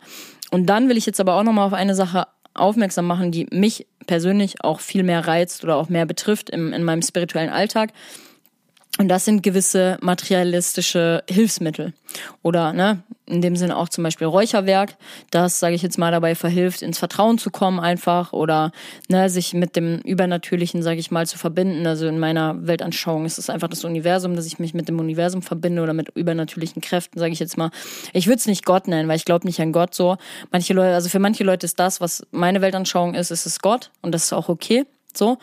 Und dann will ich jetzt aber auch nochmal auf eine Sache aufmerksam machen, die mich persönlich auch viel mehr reizt oder auch mehr betrifft im, in meinem spirituellen Alltag. Und das sind gewisse materialistische Hilfsmittel. Oder ne, in dem Sinne auch zum Beispiel Räucherwerk, das, sage ich jetzt mal, dabei verhilft, ins Vertrauen zu kommen einfach oder ne, sich mit dem Übernatürlichen, sage ich mal, zu verbinden. Also in meiner Weltanschauung ist es einfach das Universum, dass ich mich mit dem Universum verbinde oder mit übernatürlichen Kräften, sage ich jetzt mal. Ich würde es nicht Gott nennen, weil ich glaube nicht an Gott so. Manche Leute, also für manche Leute ist das, was meine Weltanschauung ist, ist es Gott und das ist auch okay. So.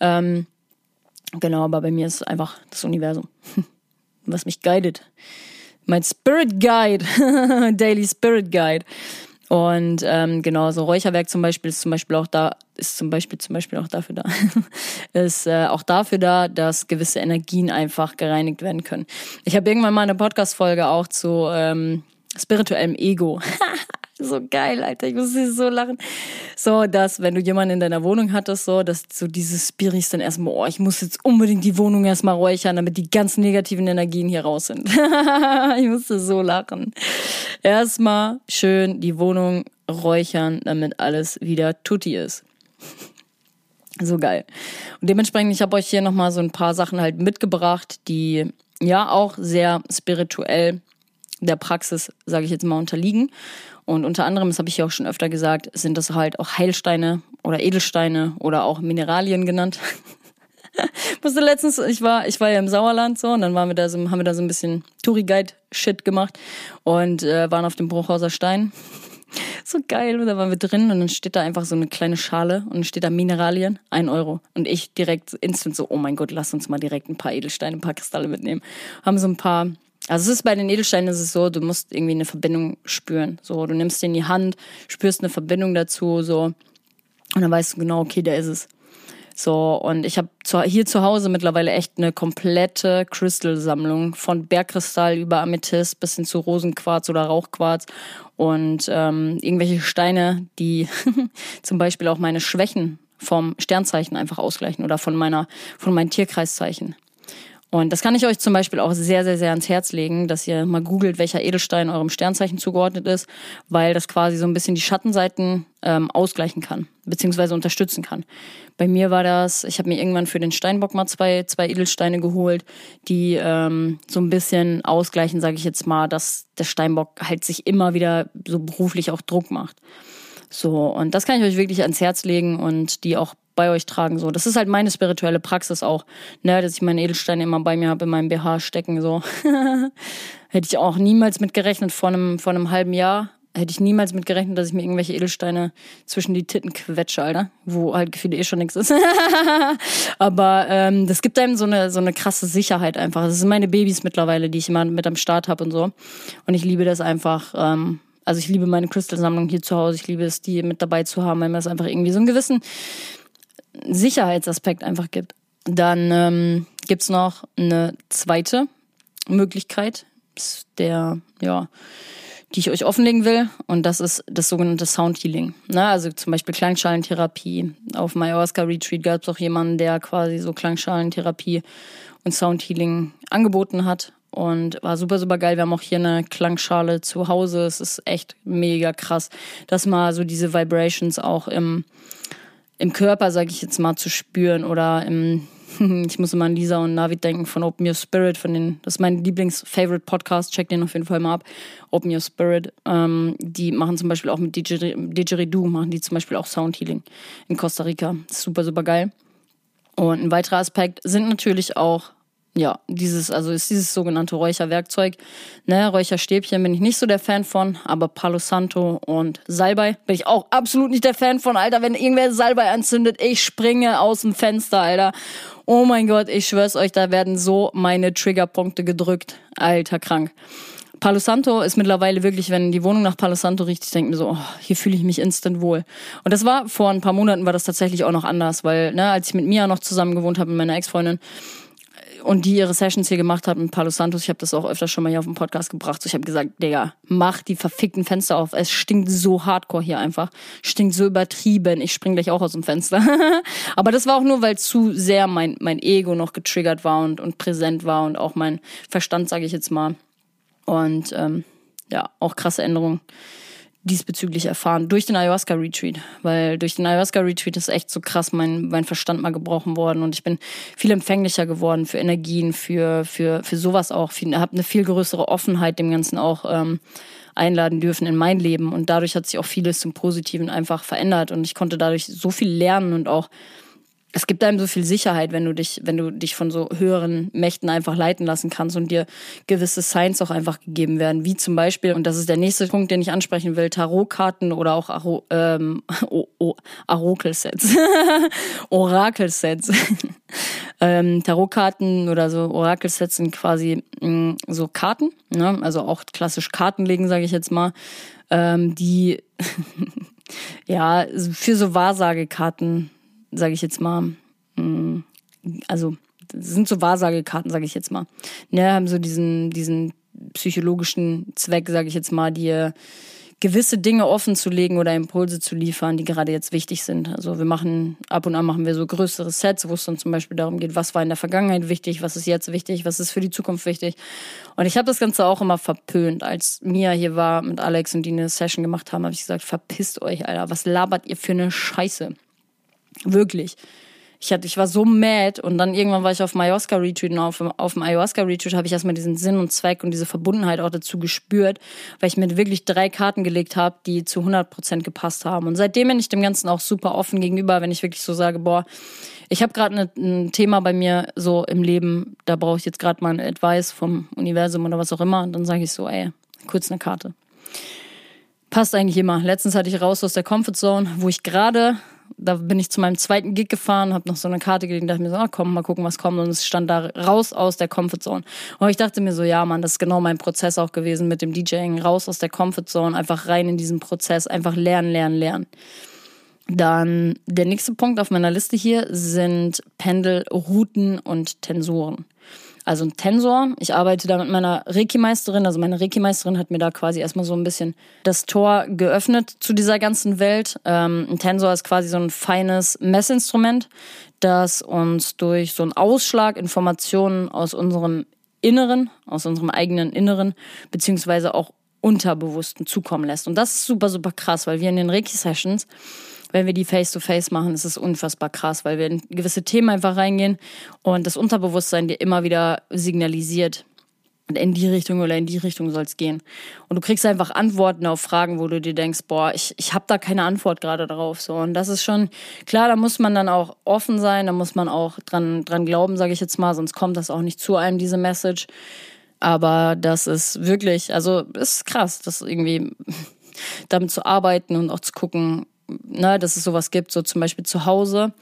Ähm, Genau, aber bei mir ist einfach das Universum, was mich guidet. Mein Spirit Guide, Daily Spirit Guide. Und ähm, genau, so Räucherwerk zum Beispiel ist zum Beispiel auch da, ist zum Beispiel zum Beispiel auch dafür da, ist äh, auch dafür da, dass gewisse Energien einfach gereinigt werden können. Ich habe irgendwann mal eine Podcast-Folge auch zu ähm, spirituellem Ego so geil, Alter. Ich muss so lachen. So, dass, wenn du jemanden in deiner Wohnung hattest, so, dass so dieses Spiris dann erstmal, oh, ich muss jetzt unbedingt die Wohnung erstmal räuchern, damit die ganzen negativen Energien hier raus sind. ich musste so lachen. Erstmal schön die Wohnung räuchern, damit alles wieder tutti ist. So geil. Und dementsprechend, ich habe euch hier nochmal so ein paar Sachen halt mitgebracht, die ja auch sehr spirituell der Praxis, sage ich jetzt mal, unterliegen. Und unter anderem, das habe ich ja auch schon öfter gesagt, sind das halt auch Heilsteine oder Edelsteine oder auch Mineralien genannt. Musste letztens, ich war, ich war ja im Sauerland so und dann waren wir da so, haben wir da so ein bisschen Touri-Guide-Shit gemacht und äh, waren auf dem Bruchhauser Stein. so geil, und da waren wir drin und dann steht da einfach so eine kleine Schale und dann steht da Mineralien, ein Euro. Und ich direkt instant so, oh mein Gott, lass uns mal direkt ein paar Edelsteine, ein paar Kristalle mitnehmen. Haben so ein paar also es ist bei den Edelsteinen ist es so, du musst irgendwie eine Verbindung spüren. So, du nimmst den in die Hand, spürst eine Verbindung dazu, so und dann weißt du genau, okay, der ist es. So, und ich habe hier zu Hause mittlerweile echt eine komplette Crystal-Sammlung von Bergkristall über Amethyst bis hin zu Rosenquarz oder Rauchquarz und ähm, irgendwelche Steine, die zum Beispiel auch meine Schwächen vom Sternzeichen einfach ausgleichen oder von meiner, von meinen Tierkreiszeichen. Und das kann ich euch zum Beispiel auch sehr, sehr, sehr ans Herz legen, dass ihr mal googelt, welcher Edelstein eurem Sternzeichen zugeordnet ist, weil das quasi so ein bisschen die Schattenseiten ähm, ausgleichen kann, beziehungsweise unterstützen kann. Bei mir war das, ich habe mir irgendwann für den Steinbock mal zwei, zwei Edelsteine geholt, die ähm, so ein bisschen ausgleichen, sage ich jetzt mal, dass der Steinbock halt sich immer wieder so beruflich auch Druck macht. So, und das kann ich euch wirklich ans Herz legen und die auch bei euch tragen. So, das ist halt meine spirituelle Praxis auch, ne, dass ich meine Edelsteine immer bei mir habe in meinem BH stecken. So hätte ich auch niemals mit gerechnet vor einem vor einem halben Jahr. Hätte ich niemals mit gerechnet, dass ich mir irgendwelche Edelsteine zwischen die Titten quetsche, Alter. Wo halt gefühlt eh schon nichts ist. Aber ähm, das gibt einem so eine, so eine krasse Sicherheit einfach. Das sind meine Babys mittlerweile, die ich immer mit am Start habe und so. Und ich liebe das einfach. Ähm, also ich liebe meine Crystal-Sammlung hier zu Hause. Ich liebe es, die mit dabei zu haben, weil mir das einfach irgendwie so einen gewissen Sicherheitsaspekt einfach gibt. Dann ähm, gibt noch eine zweite Möglichkeit, der, ja, die ich euch offenlegen will. Und das ist das sogenannte Sound Healing. Ne? Also zum Beispiel Klangschalentherapie. Auf Ayahuasca Retreat gab es auch jemanden, der quasi so Klangschalentherapie und Sound Healing angeboten hat. Und war super, super geil. Wir haben auch hier eine Klangschale zu Hause. Es ist echt mega krass, dass mal so diese Vibrations auch im, im Körper, sage ich jetzt mal, zu spüren oder im ich muss immer an Lisa und Navid denken von Open Your Spirit, von den, das ist mein Lieblings-Favorite-Podcast, check den auf jeden Fall mal ab. Open Your Spirit. Ähm, die machen zum Beispiel auch mit Didgeridoo, machen die zum Beispiel auch Sound Healing in Costa Rica. Super, super geil. Und ein weiterer Aspekt sind natürlich auch ja, dieses, also ist dieses sogenannte Räucherwerkzeug. Ne, Räucherstäbchen bin ich nicht so der Fan von, aber Palo Santo und Salbei bin ich auch absolut nicht der Fan von, Alter. Wenn irgendwer Salbei anzündet, ich springe aus dem Fenster, Alter. Oh mein Gott, ich schwör's euch, da werden so meine Triggerpunkte gedrückt. Alter, krank. Palo Santo ist mittlerweile wirklich, wenn die Wohnung nach Palo Santo riecht, ich denke mir so, oh, hier fühle ich mich instant wohl. Und das war vor ein paar Monaten war das tatsächlich auch noch anders, weil, ne, als ich mit Mia noch zusammen gewohnt habe, mit meiner Ex-Freundin, und die ihre Sessions hier gemacht hat mit Palo Santos, ich habe das auch öfter schon mal hier auf dem Podcast gebracht. So, ich habe gesagt, Digga, mach die verfickten Fenster auf. Es stinkt so hardcore hier einfach. Stinkt so übertrieben. Ich spring gleich auch aus dem Fenster. Aber das war auch nur, weil zu sehr mein, mein Ego noch getriggert war und, und präsent war und auch mein Verstand, sage ich jetzt mal. Und ähm, ja, auch krasse Änderungen diesbezüglich erfahren. Durch den Ayahuasca Retreat, weil durch den Ayahuasca Retreat ist echt so krass mein mein Verstand mal gebrochen worden. Und ich bin viel empfänglicher geworden für Energien, für für für sowas auch, habe eine viel größere Offenheit dem ganzen auch ähm, einladen dürfen in mein Leben. Und dadurch hat sich auch vieles zum Positiven einfach verändert. Und ich konnte dadurch so viel lernen und auch es gibt einem so viel Sicherheit, wenn du dich, wenn du dich von so höheren Mächten einfach leiten lassen kannst und dir gewisse Signs auch einfach gegeben werden, wie zum Beispiel, und das ist der nächste Punkt, den ich ansprechen will, Tarotkarten oder auch ähm, oh, oh, Arokelsets, Orakelsets. ähm, Tarotkarten oder so Orakelsets sind quasi mh, mm, so Karten, ne? also auch klassisch Karten legen, sage ich jetzt mal, ähm, die ja für so Wahrsagekarten sage ich jetzt mal, mm, also sind so Wahrsagekarten, sage ich jetzt mal. Ne, haben so diesen, diesen psychologischen Zweck, sage ich jetzt mal, dir gewisse Dinge offen zu legen oder Impulse zu liefern, die gerade jetzt wichtig sind. Also wir machen, ab und an machen wir so größere Sets, wo es dann zum Beispiel darum geht, was war in der Vergangenheit wichtig, was ist jetzt wichtig, was ist für die Zukunft wichtig. Und ich habe das Ganze auch immer verpönt. Als Mia hier war mit Alex und die eine Session gemacht haben, habe ich gesagt, verpisst euch, Alter, was labert ihr für eine Scheiße? Wirklich. Ich, hatte, ich war so mad und dann irgendwann war ich auf dem Ayahuasca-Retreat und auf, auf dem Ayahuasca-Retreat habe ich erstmal diesen Sinn und Zweck und diese Verbundenheit auch dazu gespürt, weil ich mir wirklich drei Karten gelegt habe, die zu 100% gepasst haben. Und seitdem bin ich dem Ganzen auch super offen gegenüber, wenn ich wirklich so sage, boah, ich habe gerade ne, ein Thema bei mir so im Leben, da brauche ich jetzt gerade mal ein Advice vom Universum oder was auch immer und dann sage ich so, ey, kurz eine Karte. Passt eigentlich immer. Letztens hatte ich raus aus der Comfortzone, wo ich gerade da bin ich zu meinem zweiten Gig gefahren, habe noch so eine Karte gelegt, dachte mir so, ah, komm, mal gucken, was kommt. Und es stand da raus aus der Comfortzone. Und ich dachte mir so, ja, Mann, das ist genau mein Prozess auch gewesen mit dem DJing. Raus aus der Comfortzone, einfach rein in diesen Prozess, einfach lernen, lernen, lernen. Dann der nächste Punkt auf meiner Liste hier sind Pendelrouten und Tensoren also ein Tensor. Ich arbeite da mit meiner Reiki-Meisterin. Also meine Reiki-Meisterin hat mir da quasi erstmal so ein bisschen das Tor geöffnet zu dieser ganzen Welt. Ähm, ein Tensor ist quasi so ein feines Messinstrument, das uns durch so einen Ausschlag Informationen aus unserem Inneren, aus unserem eigenen Inneren, beziehungsweise auch Unterbewussten zukommen lässt. Und das ist super, super krass, weil wir in den Reiki-Sessions wenn wir die face-to-face -face machen, ist es unfassbar krass, weil wir in gewisse Themen einfach reingehen und das Unterbewusstsein dir immer wieder signalisiert, in die Richtung oder in die Richtung soll es gehen. Und du kriegst einfach Antworten auf Fragen, wo du dir denkst, boah, ich, ich habe da keine Antwort gerade drauf. So. Und das ist schon, klar, da muss man dann auch offen sein, da muss man auch dran, dran glauben, sage ich jetzt mal, sonst kommt das auch nicht zu einem, diese Message. Aber das ist wirklich, also ist krass, das irgendwie damit zu arbeiten und auch zu gucken, ne, dass es sowas gibt, so zum Beispiel zu Hause.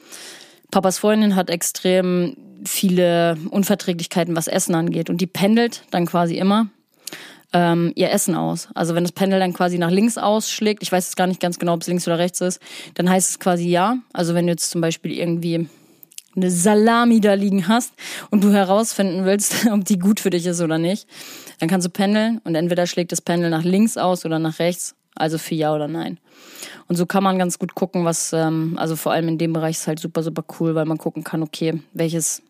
Papas Freundin hat extrem viele Unverträglichkeiten, was Essen angeht. Und die pendelt dann quasi immer ähm, ihr Essen aus. Also wenn das Pendel dann quasi nach links ausschlägt, ich weiß jetzt gar nicht ganz genau, ob es links oder rechts ist, dann heißt es quasi ja. Also wenn du jetzt zum Beispiel irgendwie eine Salami da liegen hast und du herausfinden willst, ob die gut für dich ist oder nicht, dann kannst du pendeln und entweder schlägt das Pendel nach links aus oder nach rechts, also für Ja oder Nein. Und so kann man ganz gut gucken, was, ähm, also vor allem in dem Bereich ist halt super, super cool, weil man gucken kann, okay, welches,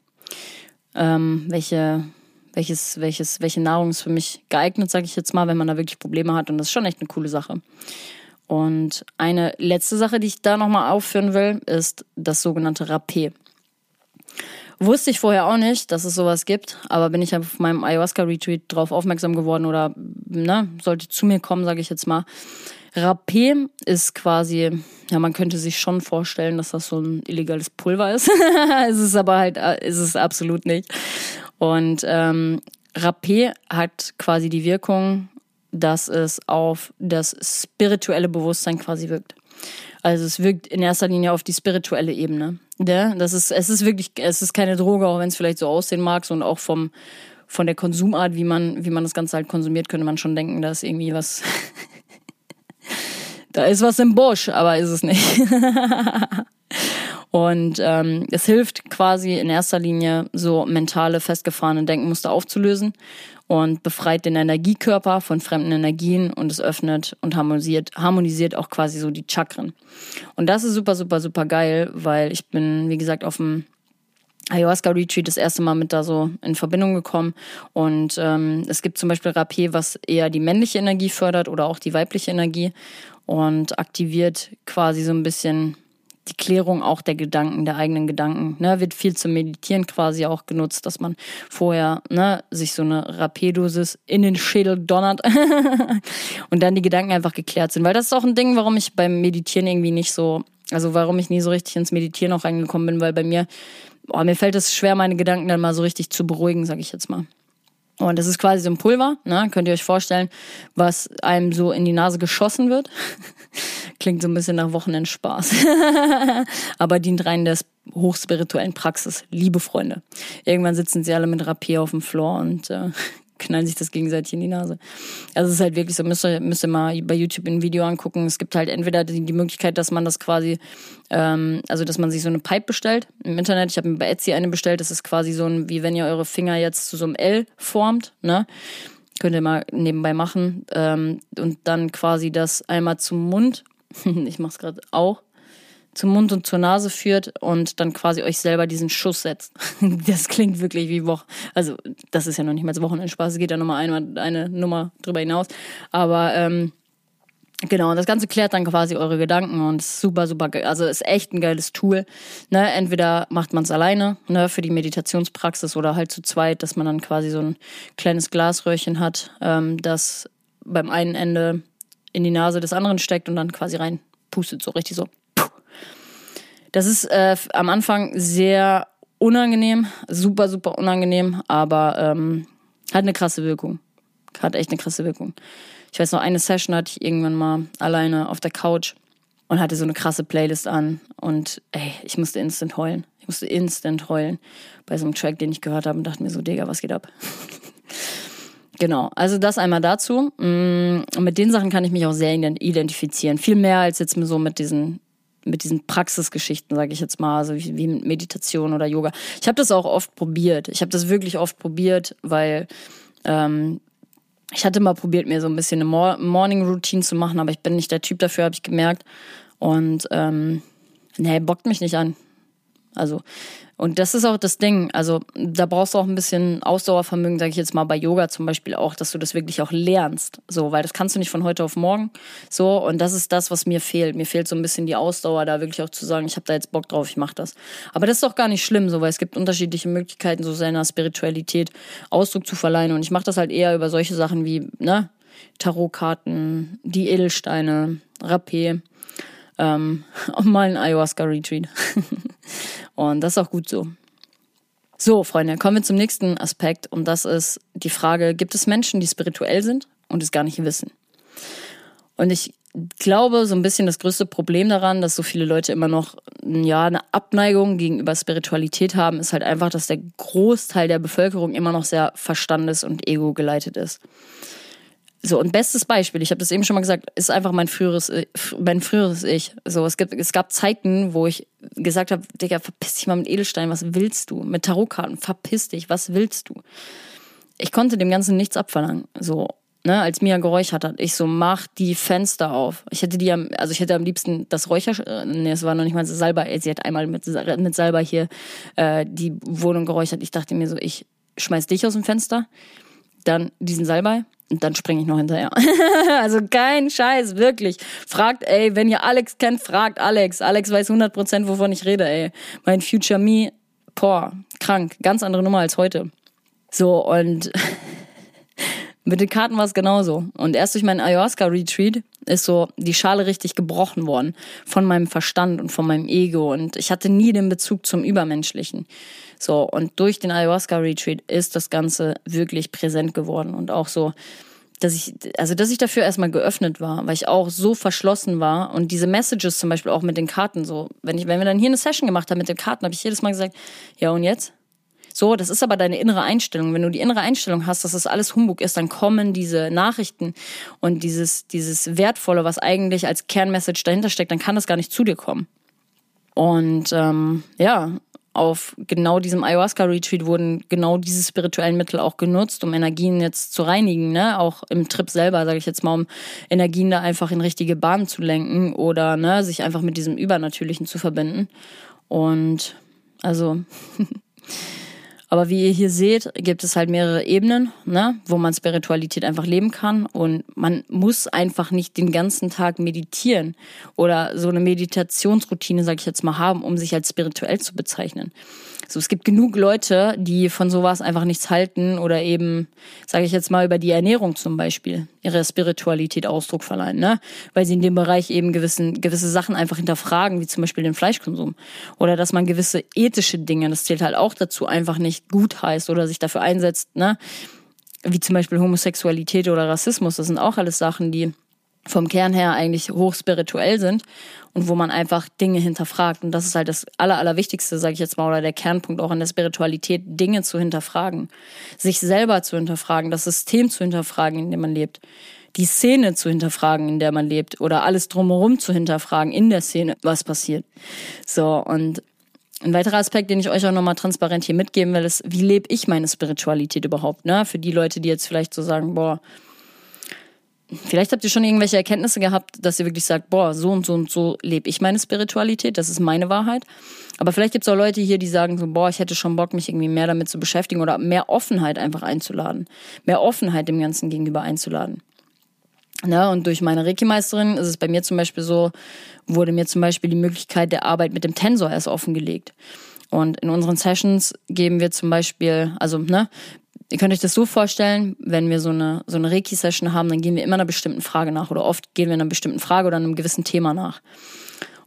ähm, welche, welches, welches, welche Nahrung ist für mich geeignet, sage ich jetzt mal, wenn man da wirklich Probleme hat. Und das ist schon echt eine coole Sache. Und eine letzte Sache, die ich da nochmal aufführen will, ist das sogenannte Rapé. Wusste ich vorher auch nicht, dass es sowas gibt, aber bin ich auf meinem Ayahuasca-Retreat drauf aufmerksam geworden oder ne, sollte zu mir kommen, sage ich jetzt mal. Rapé ist quasi, ja, man könnte sich schon vorstellen, dass das so ein illegales Pulver ist. es ist aber halt, äh, ist es absolut nicht. Und ähm, Rapé hat quasi die Wirkung, dass es auf das spirituelle Bewusstsein quasi wirkt. Also es wirkt in erster Linie auf die spirituelle Ebene. Ja, das ist, es ist wirklich, es ist keine Droge, auch wenn es vielleicht so aussehen mag, und auch vom, von der Konsumart, wie man, wie man das Ganze halt konsumiert, könnte man schon denken, da ist irgendwie was, da ist was im Busch, aber ist es nicht. Und ähm, es hilft quasi in erster Linie, so mentale, festgefahrene Denkmuster aufzulösen und befreit den Energiekörper von fremden Energien und es öffnet und harmonisiert, harmonisiert auch quasi so die Chakren. Und das ist super, super, super geil, weil ich bin, wie gesagt, auf dem Ayahuasca Retreat das erste Mal mit da so in Verbindung gekommen. Und ähm, es gibt zum Beispiel Rapé, was eher die männliche Energie fördert oder auch die weibliche Energie und aktiviert quasi so ein bisschen die Klärung auch der Gedanken, der eigenen Gedanken. Ne, wird viel zum Meditieren quasi auch genutzt, dass man vorher ne, sich so eine Rapé-Dosis in den Schädel donnert und dann die Gedanken einfach geklärt sind. Weil das ist auch ein Ding, warum ich beim Meditieren irgendwie nicht so, also warum ich nie so richtig ins Meditieren auch reingekommen bin, weil bei mir, boah, mir fällt es schwer, meine Gedanken dann mal so richtig zu beruhigen, sag ich jetzt mal. Und das ist quasi so ein Pulver, ne? könnt ihr euch vorstellen, was einem so in die Nase geschossen wird. Klingt so ein bisschen nach Wochenendspaß. Aber dient rein der hochspirituellen Praxis. Liebe Freunde. Irgendwann sitzen sie alle mit Rapier auf dem Floor und äh, knallen sich das gegenseitig in die Nase. Also es ist halt wirklich so, müsst ihr, müsst ihr mal bei YouTube ein Video angucken. Es gibt halt entweder die, die Möglichkeit, dass man das quasi, ähm, also dass man sich so eine Pipe bestellt im Internet. Ich habe mir bei Etsy eine bestellt. Das ist quasi so ein, wie wenn ihr eure Finger jetzt zu so einem L formt, ne? Könnt ihr mal nebenbei machen. Ähm, und dann quasi das einmal zum Mund. ich mach's gerade auch zum Mund und zur Nase führt und dann quasi euch selber diesen Schuss setzt. Das klingt wirklich wie Woche. Also, das ist ja noch nicht mal Wochenendspaß, es geht ja nochmal eine, eine Nummer drüber hinaus. Aber ähm, genau, das Ganze klärt dann quasi eure Gedanken und ist super, super geil. Also ist echt ein geiles Tool. Ne? Entweder macht man es alleine, ne, für die Meditationspraxis oder halt zu zweit, dass man dann quasi so ein kleines Glasröhrchen hat, ähm, das beim einen Ende in die Nase des anderen steckt und dann quasi rein pustet, so richtig so das ist äh, am Anfang sehr unangenehm, super, super unangenehm, aber ähm, hat eine krasse Wirkung. Hat echt eine krasse Wirkung. Ich weiß noch, eine Session hatte ich irgendwann mal alleine auf der Couch und hatte so eine krasse Playlist an und ey, ich musste instant heulen. Ich musste instant heulen bei so einem Track, den ich gehört habe und dachte mir so, Digga, was geht ab? Genau, also das einmal dazu. Mm, und mit den Sachen kann ich mich auch sehr identifizieren. Viel mehr als jetzt so mit diesen mit diesen Praxisgeschichten, sage ich jetzt mal, also wie, wie Meditation oder Yoga. Ich habe das auch oft probiert. Ich habe das wirklich oft probiert, weil ähm, ich hatte mal probiert, mir so ein bisschen eine Morning Routine zu machen, aber ich bin nicht der Typ dafür, habe ich gemerkt. Und ähm, nee, bockt mich nicht an. Also und das ist auch das Ding. Also da brauchst du auch ein bisschen Ausdauervermögen, sage ich jetzt mal bei Yoga zum Beispiel auch, dass du das wirklich auch lernst. So, weil das kannst du nicht von heute auf morgen. So, und das ist das, was mir fehlt. Mir fehlt so ein bisschen die Ausdauer, da wirklich auch zu sagen, ich habe da jetzt Bock drauf, ich mache das. Aber das ist doch gar nicht schlimm, so, weil es gibt unterschiedliche Möglichkeiten, so seiner Spiritualität Ausdruck zu verleihen. Und ich mache das halt eher über solche Sachen wie, ne, Tarotkarten, die Edelsteine, Rapé ähm, mal ein Ayahuasca-Retreat. und das ist auch gut so. So, Freunde, kommen wir zum nächsten Aspekt und das ist die Frage, gibt es Menschen, die spirituell sind und es gar nicht wissen? Und ich glaube, so ein bisschen das größte Problem daran, dass so viele Leute immer noch ja, eine Abneigung gegenüber Spiritualität haben, ist halt einfach, dass der Großteil der Bevölkerung immer noch sehr verstandes- und ego geleitet ist. So, und bestes Beispiel, ich habe das eben schon mal gesagt, ist einfach mein früheres, äh, mein früheres Ich. So, es gibt, es gab Zeiten, wo ich gesagt habe, Digga, verpiss dich mal mit Edelstein, was willst du? Mit Tarotkarten, verpiss dich, was willst du? Ich konnte dem Ganzen nichts abverlangen. So, ne, als Mia geräuchert hat, ich so, mach die Fenster auf. Ich hätte die am, also ich hätte am liebsten das Räucher, äh, nee, es war noch nicht mal so Salbei, sie hat einmal mit, mit Salbei hier äh, die Wohnung geräuchert. Ich dachte mir so, ich schmeiß dich aus dem Fenster, dann diesen Salbei und dann springe ich noch hinterher. also kein Scheiß, wirklich. Fragt, ey, wenn ihr Alex kennt, fragt Alex. Alex weiß 100%, wovon ich rede, ey. Mein Future Me, boah, krank. Ganz andere Nummer als heute. So, und mit den Karten war es genauso. Und erst durch meinen Ayahuasca-Retreat ist so die Schale richtig gebrochen worden von meinem Verstand und von meinem Ego. Und ich hatte nie den Bezug zum Übermenschlichen. So, und durch den Ayahuasca-Retreat ist das Ganze wirklich präsent geworden und auch so, dass ich, also dass ich dafür erstmal geöffnet war, weil ich auch so verschlossen war und diese Messages zum Beispiel auch mit den Karten so, wenn ich, wenn wir dann hier eine Session gemacht haben mit den Karten, habe ich jedes Mal gesagt, ja und jetzt? So, das ist aber deine innere Einstellung. Wenn du die innere Einstellung hast, dass das alles Humbug ist, dann kommen diese Nachrichten und dieses, dieses Wertvolle, was eigentlich als Kernmessage dahinter steckt, dann kann das gar nicht zu dir kommen. Und ähm, ja, auf genau diesem Ayahuasca-Retreat wurden genau diese spirituellen Mittel auch genutzt, um Energien jetzt zu reinigen, ne? Auch im Trip selber, sage ich jetzt mal, um Energien da einfach in richtige Bahnen zu lenken oder ne, sich einfach mit diesem Übernatürlichen zu verbinden. Und also Aber wie ihr hier seht, gibt es halt mehrere Ebenen, ne, wo man Spiritualität einfach leben kann. Und man muss einfach nicht den ganzen Tag meditieren oder so eine Meditationsroutine, sag ich jetzt mal, haben, um sich als spirituell zu bezeichnen. So, es gibt genug Leute, die von sowas einfach nichts halten oder eben, sage ich jetzt mal, über die Ernährung zum Beispiel ihre Spiritualität Ausdruck verleihen, ne? Weil sie in dem Bereich eben gewissen, gewisse Sachen einfach hinterfragen, wie zum Beispiel den Fleischkonsum. Oder dass man gewisse ethische Dinge, das zählt halt auch dazu, einfach nicht gut heißt oder sich dafür einsetzt, ne? Wie zum Beispiel Homosexualität oder Rassismus. Das sind auch alles Sachen, die vom Kern her eigentlich hochspirituell sind und wo man einfach Dinge hinterfragt. Und das ist halt das Aller, Allerwichtigste, sage ich jetzt mal, oder der Kernpunkt auch in der Spiritualität, Dinge zu hinterfragen, sich selber zu hinterfragen, das System zu hinterfragen, in dem man lebt, die Szene zu hinterfragen, in der man lebt, oder alles drumherum zu hinterfragen in der Szene, was passiert. So, und ein weiterer Aspekt, den ich euch auch nochmal transparent hier mitgeben will, ist, wie lebe ich meine Spiritualität überhaupt? Ne? Für die Leute, die jetzt vielleicht so sagen, boah, Vielleicht habt ihr schon irgendwelche Erkenntnisse gehabt, dass ihr wirklich sagt, boah, so und so und so lebe ich meine Spiritualität, das ist meine Wahrheit. Aber vielleicht gibt es auch Leute hier, die sagen so, boah, ich hätte schon Bock, mich irgendwie mehr damit zu beschäftigen oder mehr Offenheit einfach einzuladen. Mehr Offenheit dem Ganzen gegenüber einzuladen. Ja, und durch meine Reiki-Meisterin ist es bei mir zum Beispiel so, wurde mir zum Beispiel die Möglichkeit der Arbeit mit dem Tensor erst offengelegt. Und in unseren Sessions geben wir zum Beispiel, also ne, Ihr könnt euch das so vorstellen, wenn wir so eine, so eine Reiki-Session haben, dann gehen wir immer einer bestimmten Frage nach oder oft gehen wir einer bestimmten Frage oder einem gewissen Thema nach.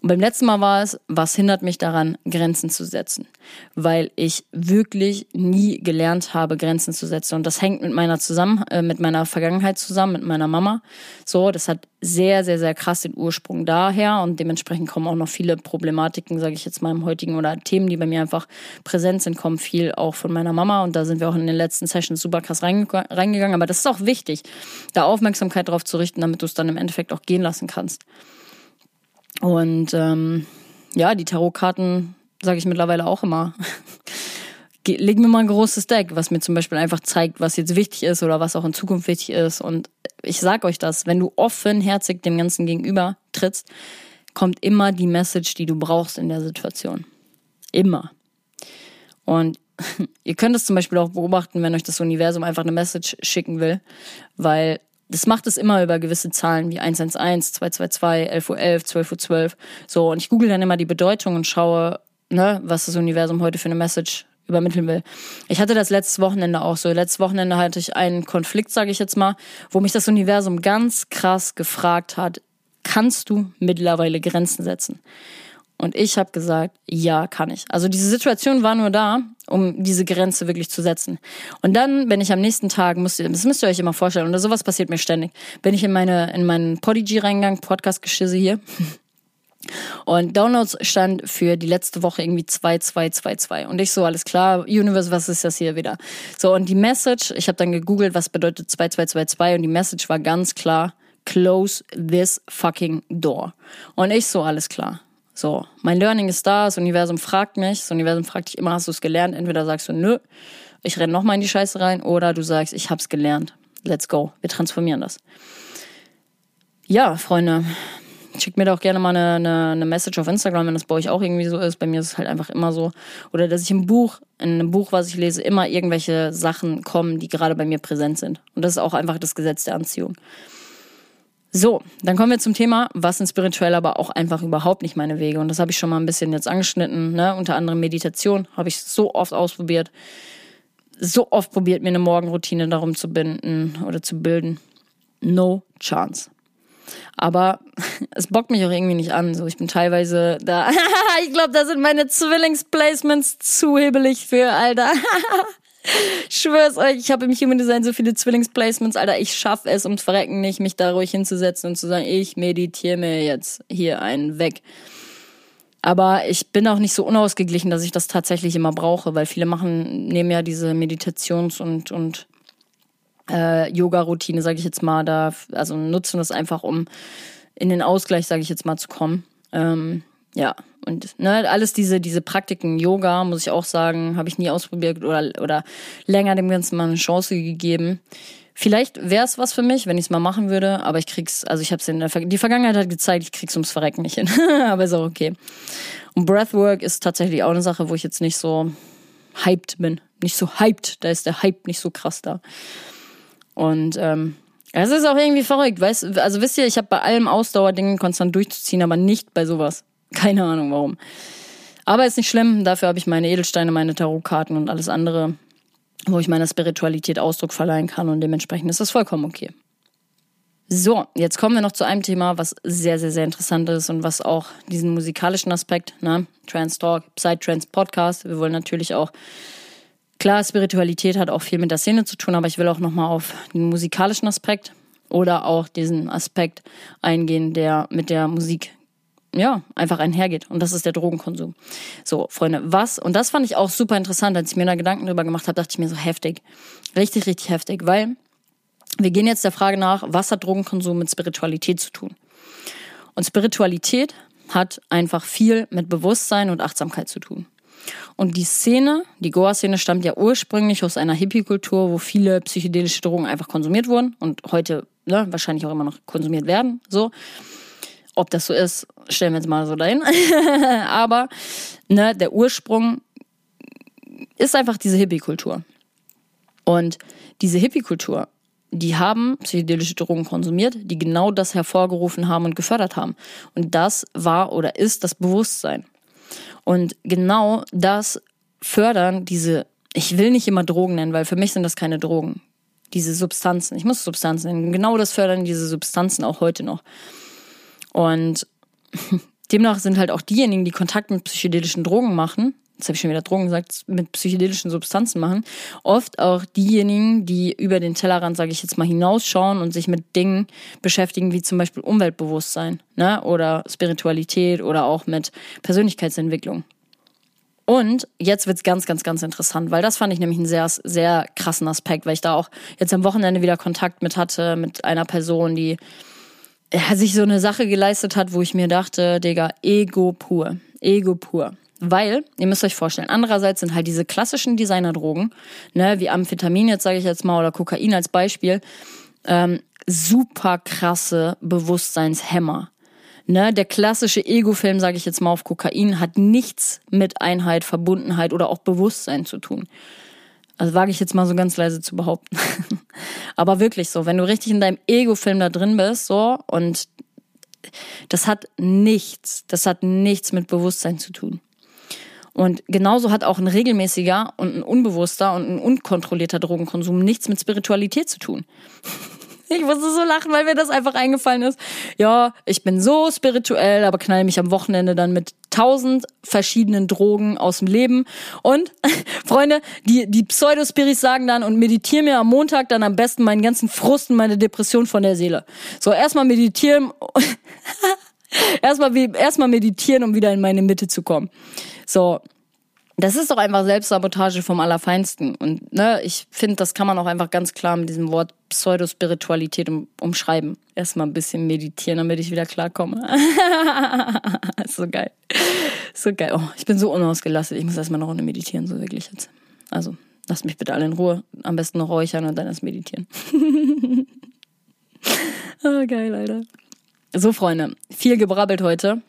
Und beim letzten Mal war es, was hindert mich daran, Grenzen zu setzen? Weil ich wirklich nie gelernt habe, Grenzen zu setzen. Und das hängt mit meiner zusammen, äh, mit meiner Vergangenheit zusammen, mit meiner Mama. So, das hat sehr, sehr, sehr krass den Ursprung daher und dementsprechend kommen auch noch viele Problematiken, sage ich jetzt mal im heutigen oder Themen, die bei mir einfach präsent sind, kommen viel auch von meiner Mama und da sind wir auch in den letzten Sessions super krass reingegangen. Aber das ist auch wichtig, da Aufmerksamkeit drauf zu richten, damit du es dann im Endeffekt auch gehen lassen kannst. Und ähm, ja, die Tarotkarten sage ich mittlerweile auch immer. Leg mir mal ein großes Deck, was mir zum Beispiel einfach zeigt, was jetzt wichtig ist oder was auch in Zukunft wichtig ist. Und ich sag euch das, wenn du offenherzig dem Ganzen gegenüber trittst, kommt immer die Message, die du brauchst in der Situation. Immer. Und ihr könnt es zum Beispiel auch beobachten, wenn euch das Universum einfach eine Message schicken will, weil das macht es immer über gewisse Zahlen wie 111, 222, 11.11 Uhr, 12.12 Uhr. So, und ich google dann immer die Bedeutung und schaue, ne, was das Universum heute für eine Message übermitteln will. Ich hatte das letztes Wochenende auch so. Letztes Wochenende hatte ich einen Konflikt, sage ich jetzt mal, wo mich das Universum ganz krass gefragt hat, kannst du mittlerweile Grenzen setzen? Und ich habe gesagt, ja, kann ich. Also diese Situation war nur da, um diese Grenze wirklich zu setzen. Und dann, wenn ich am nächsten Tag, müsst ihr, das müsst ihr euch immer vorstellen, und sowas passiert mir ständig, bin ich in meine in meinen Podigy reingegangen, Podcast-Geschisse hier. Und Downloads stand für die letzte Woche irgendwie 2222. Und ich so, alles klar, Universe, was ist das hier wieder? So, und die Message, ich habe dann gegoogelt, was bedeutet 2222 und die Message war ganz klar, close this fucking door. Und ich so, alles klar. So, mein Learning ist da, das Universum fragt mich, das Universum fragt dich immer, hast du es gelernt? Entweder sagst du, nö, ich renn nochmal in die Scheiße rein, oder du sagst, ich hab's gelernt. Let's go. Wir transformieren das. Ja, Freunde, schickt mir doch gerne mal eine, eine, eine Message auf Instagram, wenn das bei euch auch irgendwie so ist. Bei mir ist es halt einfach immer so. Oder dass ich im Buch, in einem Buch, was ich lese, immer irgendwelche Sachen kommen, die gerade bei mir präsent sind. Und das ist auch einfach das Gesetz der Anziehung. So, dann kommen wir zum Thema, was sind spirituell aber auch einfach überhaupt nicht meine Wege. Und das habe ich schon mal ein bisschen jetzt angeschnitten. Ne? Unter anderem Meditation habe ich so oft ausprobiert. So oft probiert, mir eine Morgenroutine darum zu binden oder zu bilden. No chance. Aber es bockt mich auch irgendwie nicht an. So, ich bin teilweise da. ich glaube, da sind meine Zwillingsplacements zu hebelig für, Alter. Schwör's euch, ich habe im Human Design so viele Zwillingsplacements, Alter. Ich schaffe es ums Verrecken nicht, mich da ruhig hinzusetzen und zu sagen, ich meditiere mir jetzt hier einen weg. Aber ich bin auch nicht so unausgeglichen, dass ich das tatsächlich immer brauche, weil viele machen, nehmen ja diese Meditations- und, und äh, Yoga-Routine, sage ich jetzt mal, da, also nutzen das einfach, um in den Ausgleich, sage ich jetzt mal, zu kommen. Ähm, ja, und ne, alles diese, diese Praktiken, Yoga, muss ich auch sagen, habe ich nie ausprobiert oder, oder länger dem Ganzen mal eine Chance gegeben. Vielleicht wäre es was für mich, wenn ich es mal machen würde, aber ich krieg's, also ich habe es in der Ver die Vergangenheit hat gezeigt, ich krieg's ums Verrecken nicht hin. aber ist auch okay. Und Breathwork ist tatsächlich auch eine Sache, wo ich jetzt nicht so hyped bin. Nicht so hyped, da ist der Hype nicht so krass da. Und ähm, es ist auch irgendwie verrückt, weißt also wisst ihr, ich habe bei allem Ausdauerdingen konstant durchzuziehen, aber nicht bei sowas. Keine Ahnung warum. Aber ist nicht schlimm, dafür habe ich meine Edelsteine, meine Tarotkarten und alles andere, wo ich meiner Spiritualität Ausdruck verleihen kann und dementsprechend ist das vollkommen okay. So, jetzt kommen wir noch zu einem Thema, was sehr, sehr, sehr interessant ist und was auch diesen musikalischen Aspekt, ne, Trans Talk, Psytrance Podcast, wir wollen natürlich auch, klar, Spiritualität hat auch viel mit der Szene zu tun, aber ich will auch nochmal auf den musikalischen Aspekt oder auch diesen Aspekt eingehen, der mit der Musik ja, einfach einhergeht. Und das ist der Drogenkonsum. So, Freunde, was? Und das fand ich auch super interessant, als ich mir da Gedanken drüber gemacht habe, dachte ich mir so heftig. Richtig, richtig heftig, weil wir gehen jetzt der Frage nach, was hat Drogenkonsum mit Spiritualität zu tun? Und Spiritualität hat einfach viel mit Bewusstsein und Achtsamkeit zu tun. Und die Szene, die Goa-Szene stammt ja ursprünglich aus einer Hippie-Kultur, wo viele psychedelische Drogen einfach konsumiert wurden und heute ne, wahrscheinlich auch immer noch konsumiert werden. So. Ob das so ist, stellen wir jetzt mal so dahin. Aber ne, der Ursprung ist einfach diese Hippie-Kultur. Und diese Hippie-Kultur, die haben psychedelische Drogen konsumiert, die genau das hervorgerufen haben und gefördert haben. Und das war oder ist das Bewusstsein. Und genau das fördern diese, ich will nicht immer Drogen nennen, weil für mich sind das keine Drogen. Diese Substanzen, ich muss Substanzen nennen, genau das fördern diese Substanzen auch heute noch. Und demnach sind halt auch diejenigen, die Kontakt mit psychedelischen Drogen machen, jetzt habe ich schon wieder Drogen gesagt, mit psychedelischen Substanzen machen, oft auch diejenigen, die über den Tellerrand, sage ich jetzt mal, hinausschauen und sich mit Dingen beschäftigen, wie zum Beispiel Umweltbewusstsein ne? oder Spiritualität oder auch mit Persönlichkeitsentwicklung. Und jetzt wird's ganz, ganz, ganz interessant, weil das fand ich nämlich einen sehr, sehr krassen Aspekt, weil ich da auch jetzt am Wochenende wieder Kontakt mit hatte, mit einer Person, die sich so eine Sache geleistet hat, wo ich mir dachte, Digga, Ego pur. Ego pur. Weil, ihr müsst euch vorstellen, andererseits sind halt diese klassischen Designerdrogen, ne, wie Amphetamin jetzt sage ich jetzt mal oder Kokain als Beispiel, ähm, super krasse Bewusstseinshämmer. Ne, der klassische Ego-Film, sage ich jetzt mal auf Kokain, hat nichts mit Einheit, Verbundenheit oder auch Bewusstsein zu tun. Also wage ich jetzt mal so ganz leise zu behaupten. Aber wirklich so, wenn du richtig in deinem Ego-Film da drin bist, so, und das hat nichts, das hat nichts mit Bewusstsein zu tun. Und genauso hat auch ein regelmäßiger und ein unbewusster und ein unkontrollierter Drogenkonsum nichts mit Spiritualität zu tun. Ich musste so lachen, weil mir das einfach eingefallen ist. Ja, ich bin so spirituell, aber knall mich am Wochenende dann mit tausend verschiedenen Drogen aus dem Leben. Und, Freunde, die, die Pseudospiris sagen dann und meditiere mir am Montag dann am besten meinen ganzen Frust und meine Depression von der Seele. So, erstmal meditieren. erstmal, erstmal meditieren, um wieder in meine Mitte zu kommen. So. Das ist doch einfach Selbstsabotage vom Allerfeinsten. Und ne, ich finde, das kann man auch einfach ganz klar mit diesem Wort Pseudospiritualität um, umschreiben. Erstmal ein bisschen meditieren, damit ich wieder klarkomme. so geil. So geil. Oh, ich bin so unausgelassen. Ich muss erstmal eine Runde meditieren, so wirklich jetzt. Also, lasst mich bitte alle in Ruhe. Am besten noch räuchern und dann erst meditieren. oh, geil, Alter. So, Freunde, viel gebrabbelt heute.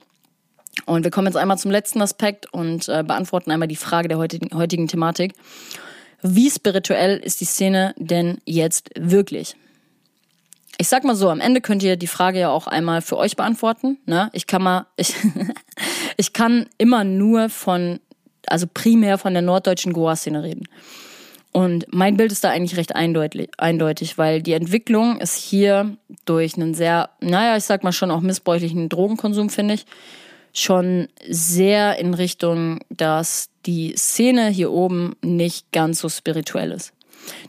Und wir kommen jetzt einmal zum letzten Aspekt und äh, beantworten einmal die Frage der heutigen, heutigen Thematik. Wie spirituell ist die Szene denn jetzt wirklich? Ich sag mal so, am Ende könnt ihr die Frage ja auch einmal für euch beantworten. Ne? Ich kann mal, ich, ich kann immer nur von, also primär von der norddeutschen Goa-Szene reden. Und mein Bild ist da eigentlich recht eindeutig, eindeutig, weil die Entwicklung ist hier durch einen sehr, naja, ich sag mal schon auch missbräuchlichen Drogenkonsum, finde ich, schon sehr in Richtung, dass die Szene hier oben nicht ganz so spirituell ist.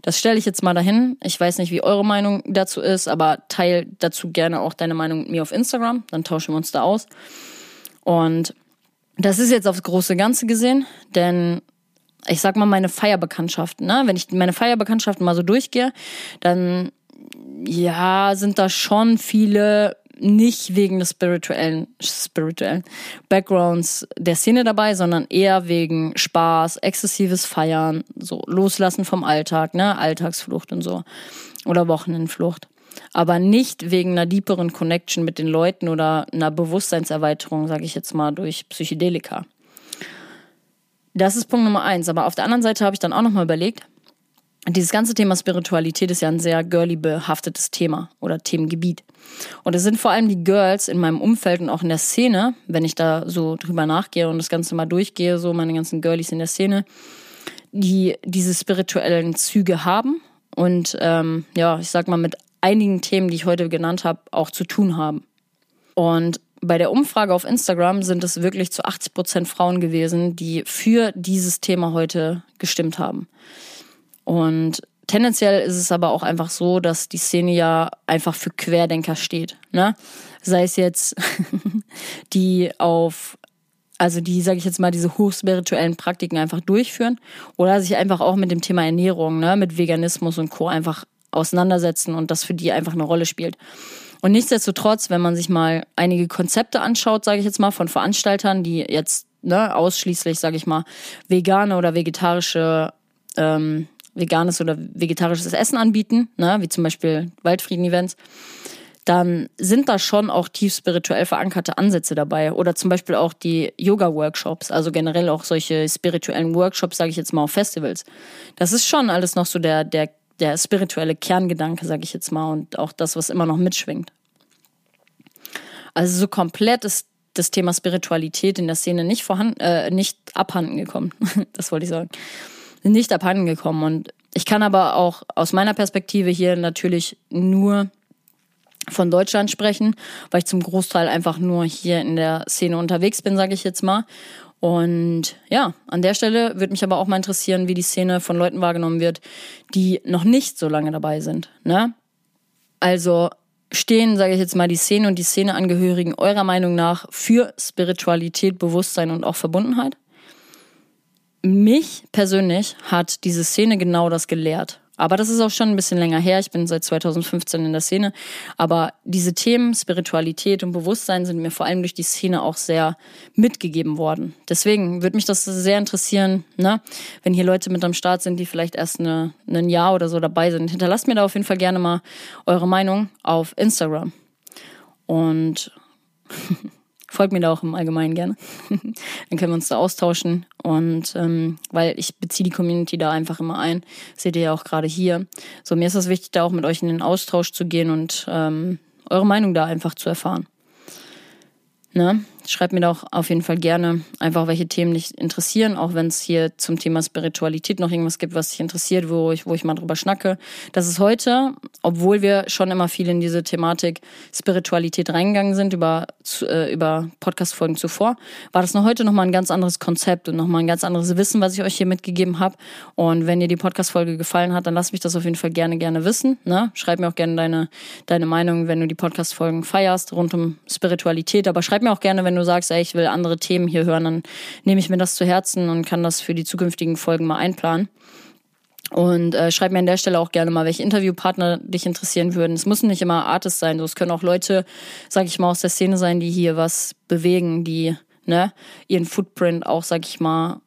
Das stelle ich jetzt mal dahin. Ich weiß nicht, wie eure Meinung dazu ist, aber teil dazu gerne auch deine Meinung mit mir auf Instagram. Dann tauschen wir uns da aus. Und das ist jetzt aufs große Ganze gesehen, denn ich sag mal, meine Feierbekanntschaften, ne? Wenn ich meine Feierbekanntschaften mal so durchgehe, dann ja, sind da schon viele nicht wegen des spirituellen, spirituellen Backgrounds der Szene dabei, sondern eher wegen Spaß, exzessives Feiern, so Loslassen vom Alltag, ne, Alltagsflucht und so. Oder Wochenendflucht. Aber nicht wegen einer deeperen Connection mit den Leuten oder einer Bewusstseinserweiterung, sage ich jetzt mal, durch Psychedelika. Das ist Punkt Nummer eins. Aber auf der anderen Seite habe ich dann auch nochmal überlegt, dieses ganze Thema Spiritualität ist ja ein sehr girly behaftetes Thema oder Themengebiet. Und es sind vor allem die Girls in meinem Umfeld und auch in der Szene, wenn ich da so drüber nachgehe und das Ganze mal durchgehe, so meine ganzen Girlies in der Szene, die diese spirituellen Züge haben und ähm, ja, ich sag mal mit einigen Themen, die ich heute genannt habe, auch zu tun haben. Und bei der Umfrage auf Instagram sind es wirklich zu 80 Prozent Frauen gewesen, die für dieses Thema heute gestimmt haben. Und tendenziell ist es aber auch einfach so, dass die Szene ja einfach für Querdenker steht. Ne? Sei es jetzt die auf, also die, sage ich jetzt mal, diese hochspirituellen Praktiken einfach durchführen oder sich einfach auch mit dem Thema Ernährung, ne, mit Veganismus und Co. einfach auseinandersetzen und das für die einfach eine Rolle spielt. Und nichtsdestotrotz, wenn man sich mal einige Konzepte anschaut, sage ich jetzt mal, von Veranstaltern, die jetzt ne, ausschließlich, sage ich mal, vegane oder vegetarische ähm, veganes oder vegetarisches Essen anbieten, ne, wie zum Beispiel Waldfrieden-Events, dann sind da schon auch tief spirituell verankerte Ansätze dabei. Oder zum Beispiel auch die Yoga-Workshops, also generell auch solche spirituellen Workshops, sage ich jetzt mal, auf Festivals. Das ist schon alles noch so der, der der spirituelle Kerngedanke, sage ich jetzt mal, und auch das, was immer noch mitschwingt. Also so komplett ist das Thema Spiritualität in der Szene nicht vorhanden, äh, nicht abhanden gekommen. das wollte ich sagen. Nicht abhanden gekommen. Und ich kann aber auch aus meiner Perspektive hier natürlich nur von Deutschland sprechen, weil ich zum Großteil einfach nur hier in der Szene unterwegs bin, sage ich jetzt mal. Und ja, an der Stelle würde mich aber auch mal interessieren, wie die Szene von Leuten wahrgenommen wird, die noch nicht so lange dabei sind. Ne? Also stehen, sage ich jetzt mal, die Szene und die Szeneangehörigen eurer Meinung nach für Spiritualität, Bewusstsein und auch Verbundenheit? Mich persönlich hat diese Szene genau das gelehrt. Aber das ist auch schon ein bisschen länger her. Ich bin seit 2015 in der Szene. Aber diese Themen Spiritualität und Bewusstsein sind mir vor allem durch die Szene auch sehr mitgegeben worden. Deswegen würde mich das sehr interessieren, ne? wenn hier Leute mit am Start sind, die vielleicht erst eine, ein Jahr oder so dabei sind. Hinterlasst mir da auf jeden Fall gerne mal eure Meinung auf Instagram. Und Folgt mir da auch im Allgemeinen gerne. Dann können wir uns da austauschen. Und ähm, weil ich beziehe die Community da einfach immer ein. Seht ihr ja auch gerade hier. So, mir ist es wichtig, da auch mit euch in den Austausch zu gehen und ähm, eure Meinung da einfach zu erfahren. Ne? Schreib mir doch auf jeden Fall gerne einfach, welche Themen dich interessieren, auch wenn es hier zum Thema Spiritualität noch irgendwas gibt, was dich interessiert, wo ich, wo ich mal drüber schnacke. Das ist heute, obwohl wir schon immer viel in diese Thematik Spiritualität reingegangen sind über, äh, über Podcast-Folgen zuvor, war das noch heute nochmal ein ganz anderes Konzept und nochmal ein ganz anderes Wissen, was ich euch hier mitgegeben habe. Und wenn dir die Podcast-Folge gefallen hat, dann lass mich das auf jeden Fall gerne, gerne wissen. Ne? Schreib mir auch gerne deine, deine Meinung, wenn du die Podcast-Folgen feierst rund um Spiritualität. Aber schreib mir auch gerne, wenn du sagst, ey, ich will andere Themen hier hören, dann nehme ich mir das zu Herzen und kann das für die zukünftigen Folgen mal einplanen. Und äh, schreib mir an der Stelle auch gerne mal, welche Interviewpartner dich interessieren würden. Es müssen nicht immer Artists sein, es können auch Leute, sag ich mal, aus der Szene sein, die hier was bewegen, die ne, ihren Footprint auch, sag ich mal,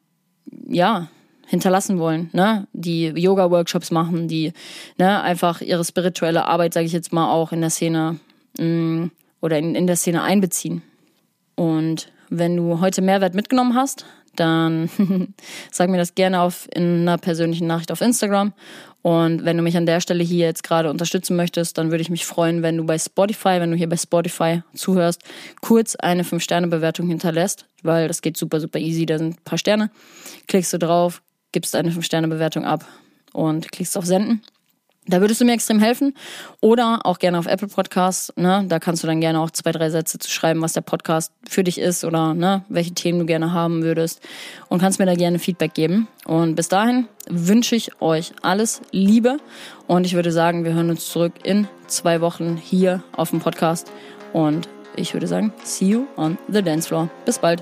ja, hinterlassen wollen, ne? Die Yoga-Workshops machen, die ne, einfach ihre spirituelle Arbeit, sage ich jetzt mal, auch in der Szene mh, mm, oder in, in der Szene einbeziehen. Und wenn du heute Mehrwert mitgenommen hast, dann sag mir das gerne auf in einer persönlichen Nachricht auf Instagram. Und wenn du mich an der Stelle hier jetzt gerade unterstützen möchtest, dann würde ich mich freuen, wenn du bei Spotify, wenn du hier bei Spotify zuhörst, kurz eine 5-Sterne-Bewertung hinterlässt, weil das geht super, super easy. Da sind ein paar Sterne. Klickst du drauf, gibst eine 5-Sterne-Bewertung ab und klickst auf Senden. Da würdest du mir extrem helfen. Oder auch gerne auf Apple Podcasts. Ne? Da kannst du dann gerne auch zwei, drei Sätze zu schreiben, was der Podcast für dich ist oder ne, welche Themen du gerne haben würdest. Und kannst mir da gerne Feedback geben. Und bis dahin wünsche ich euch alles Liebe. Und ich würde sagen, wir hören uns zurück in zwei Wochen hier auf dem Podcast. Und ich würde sagen, see you on the dance floor. Bis bald.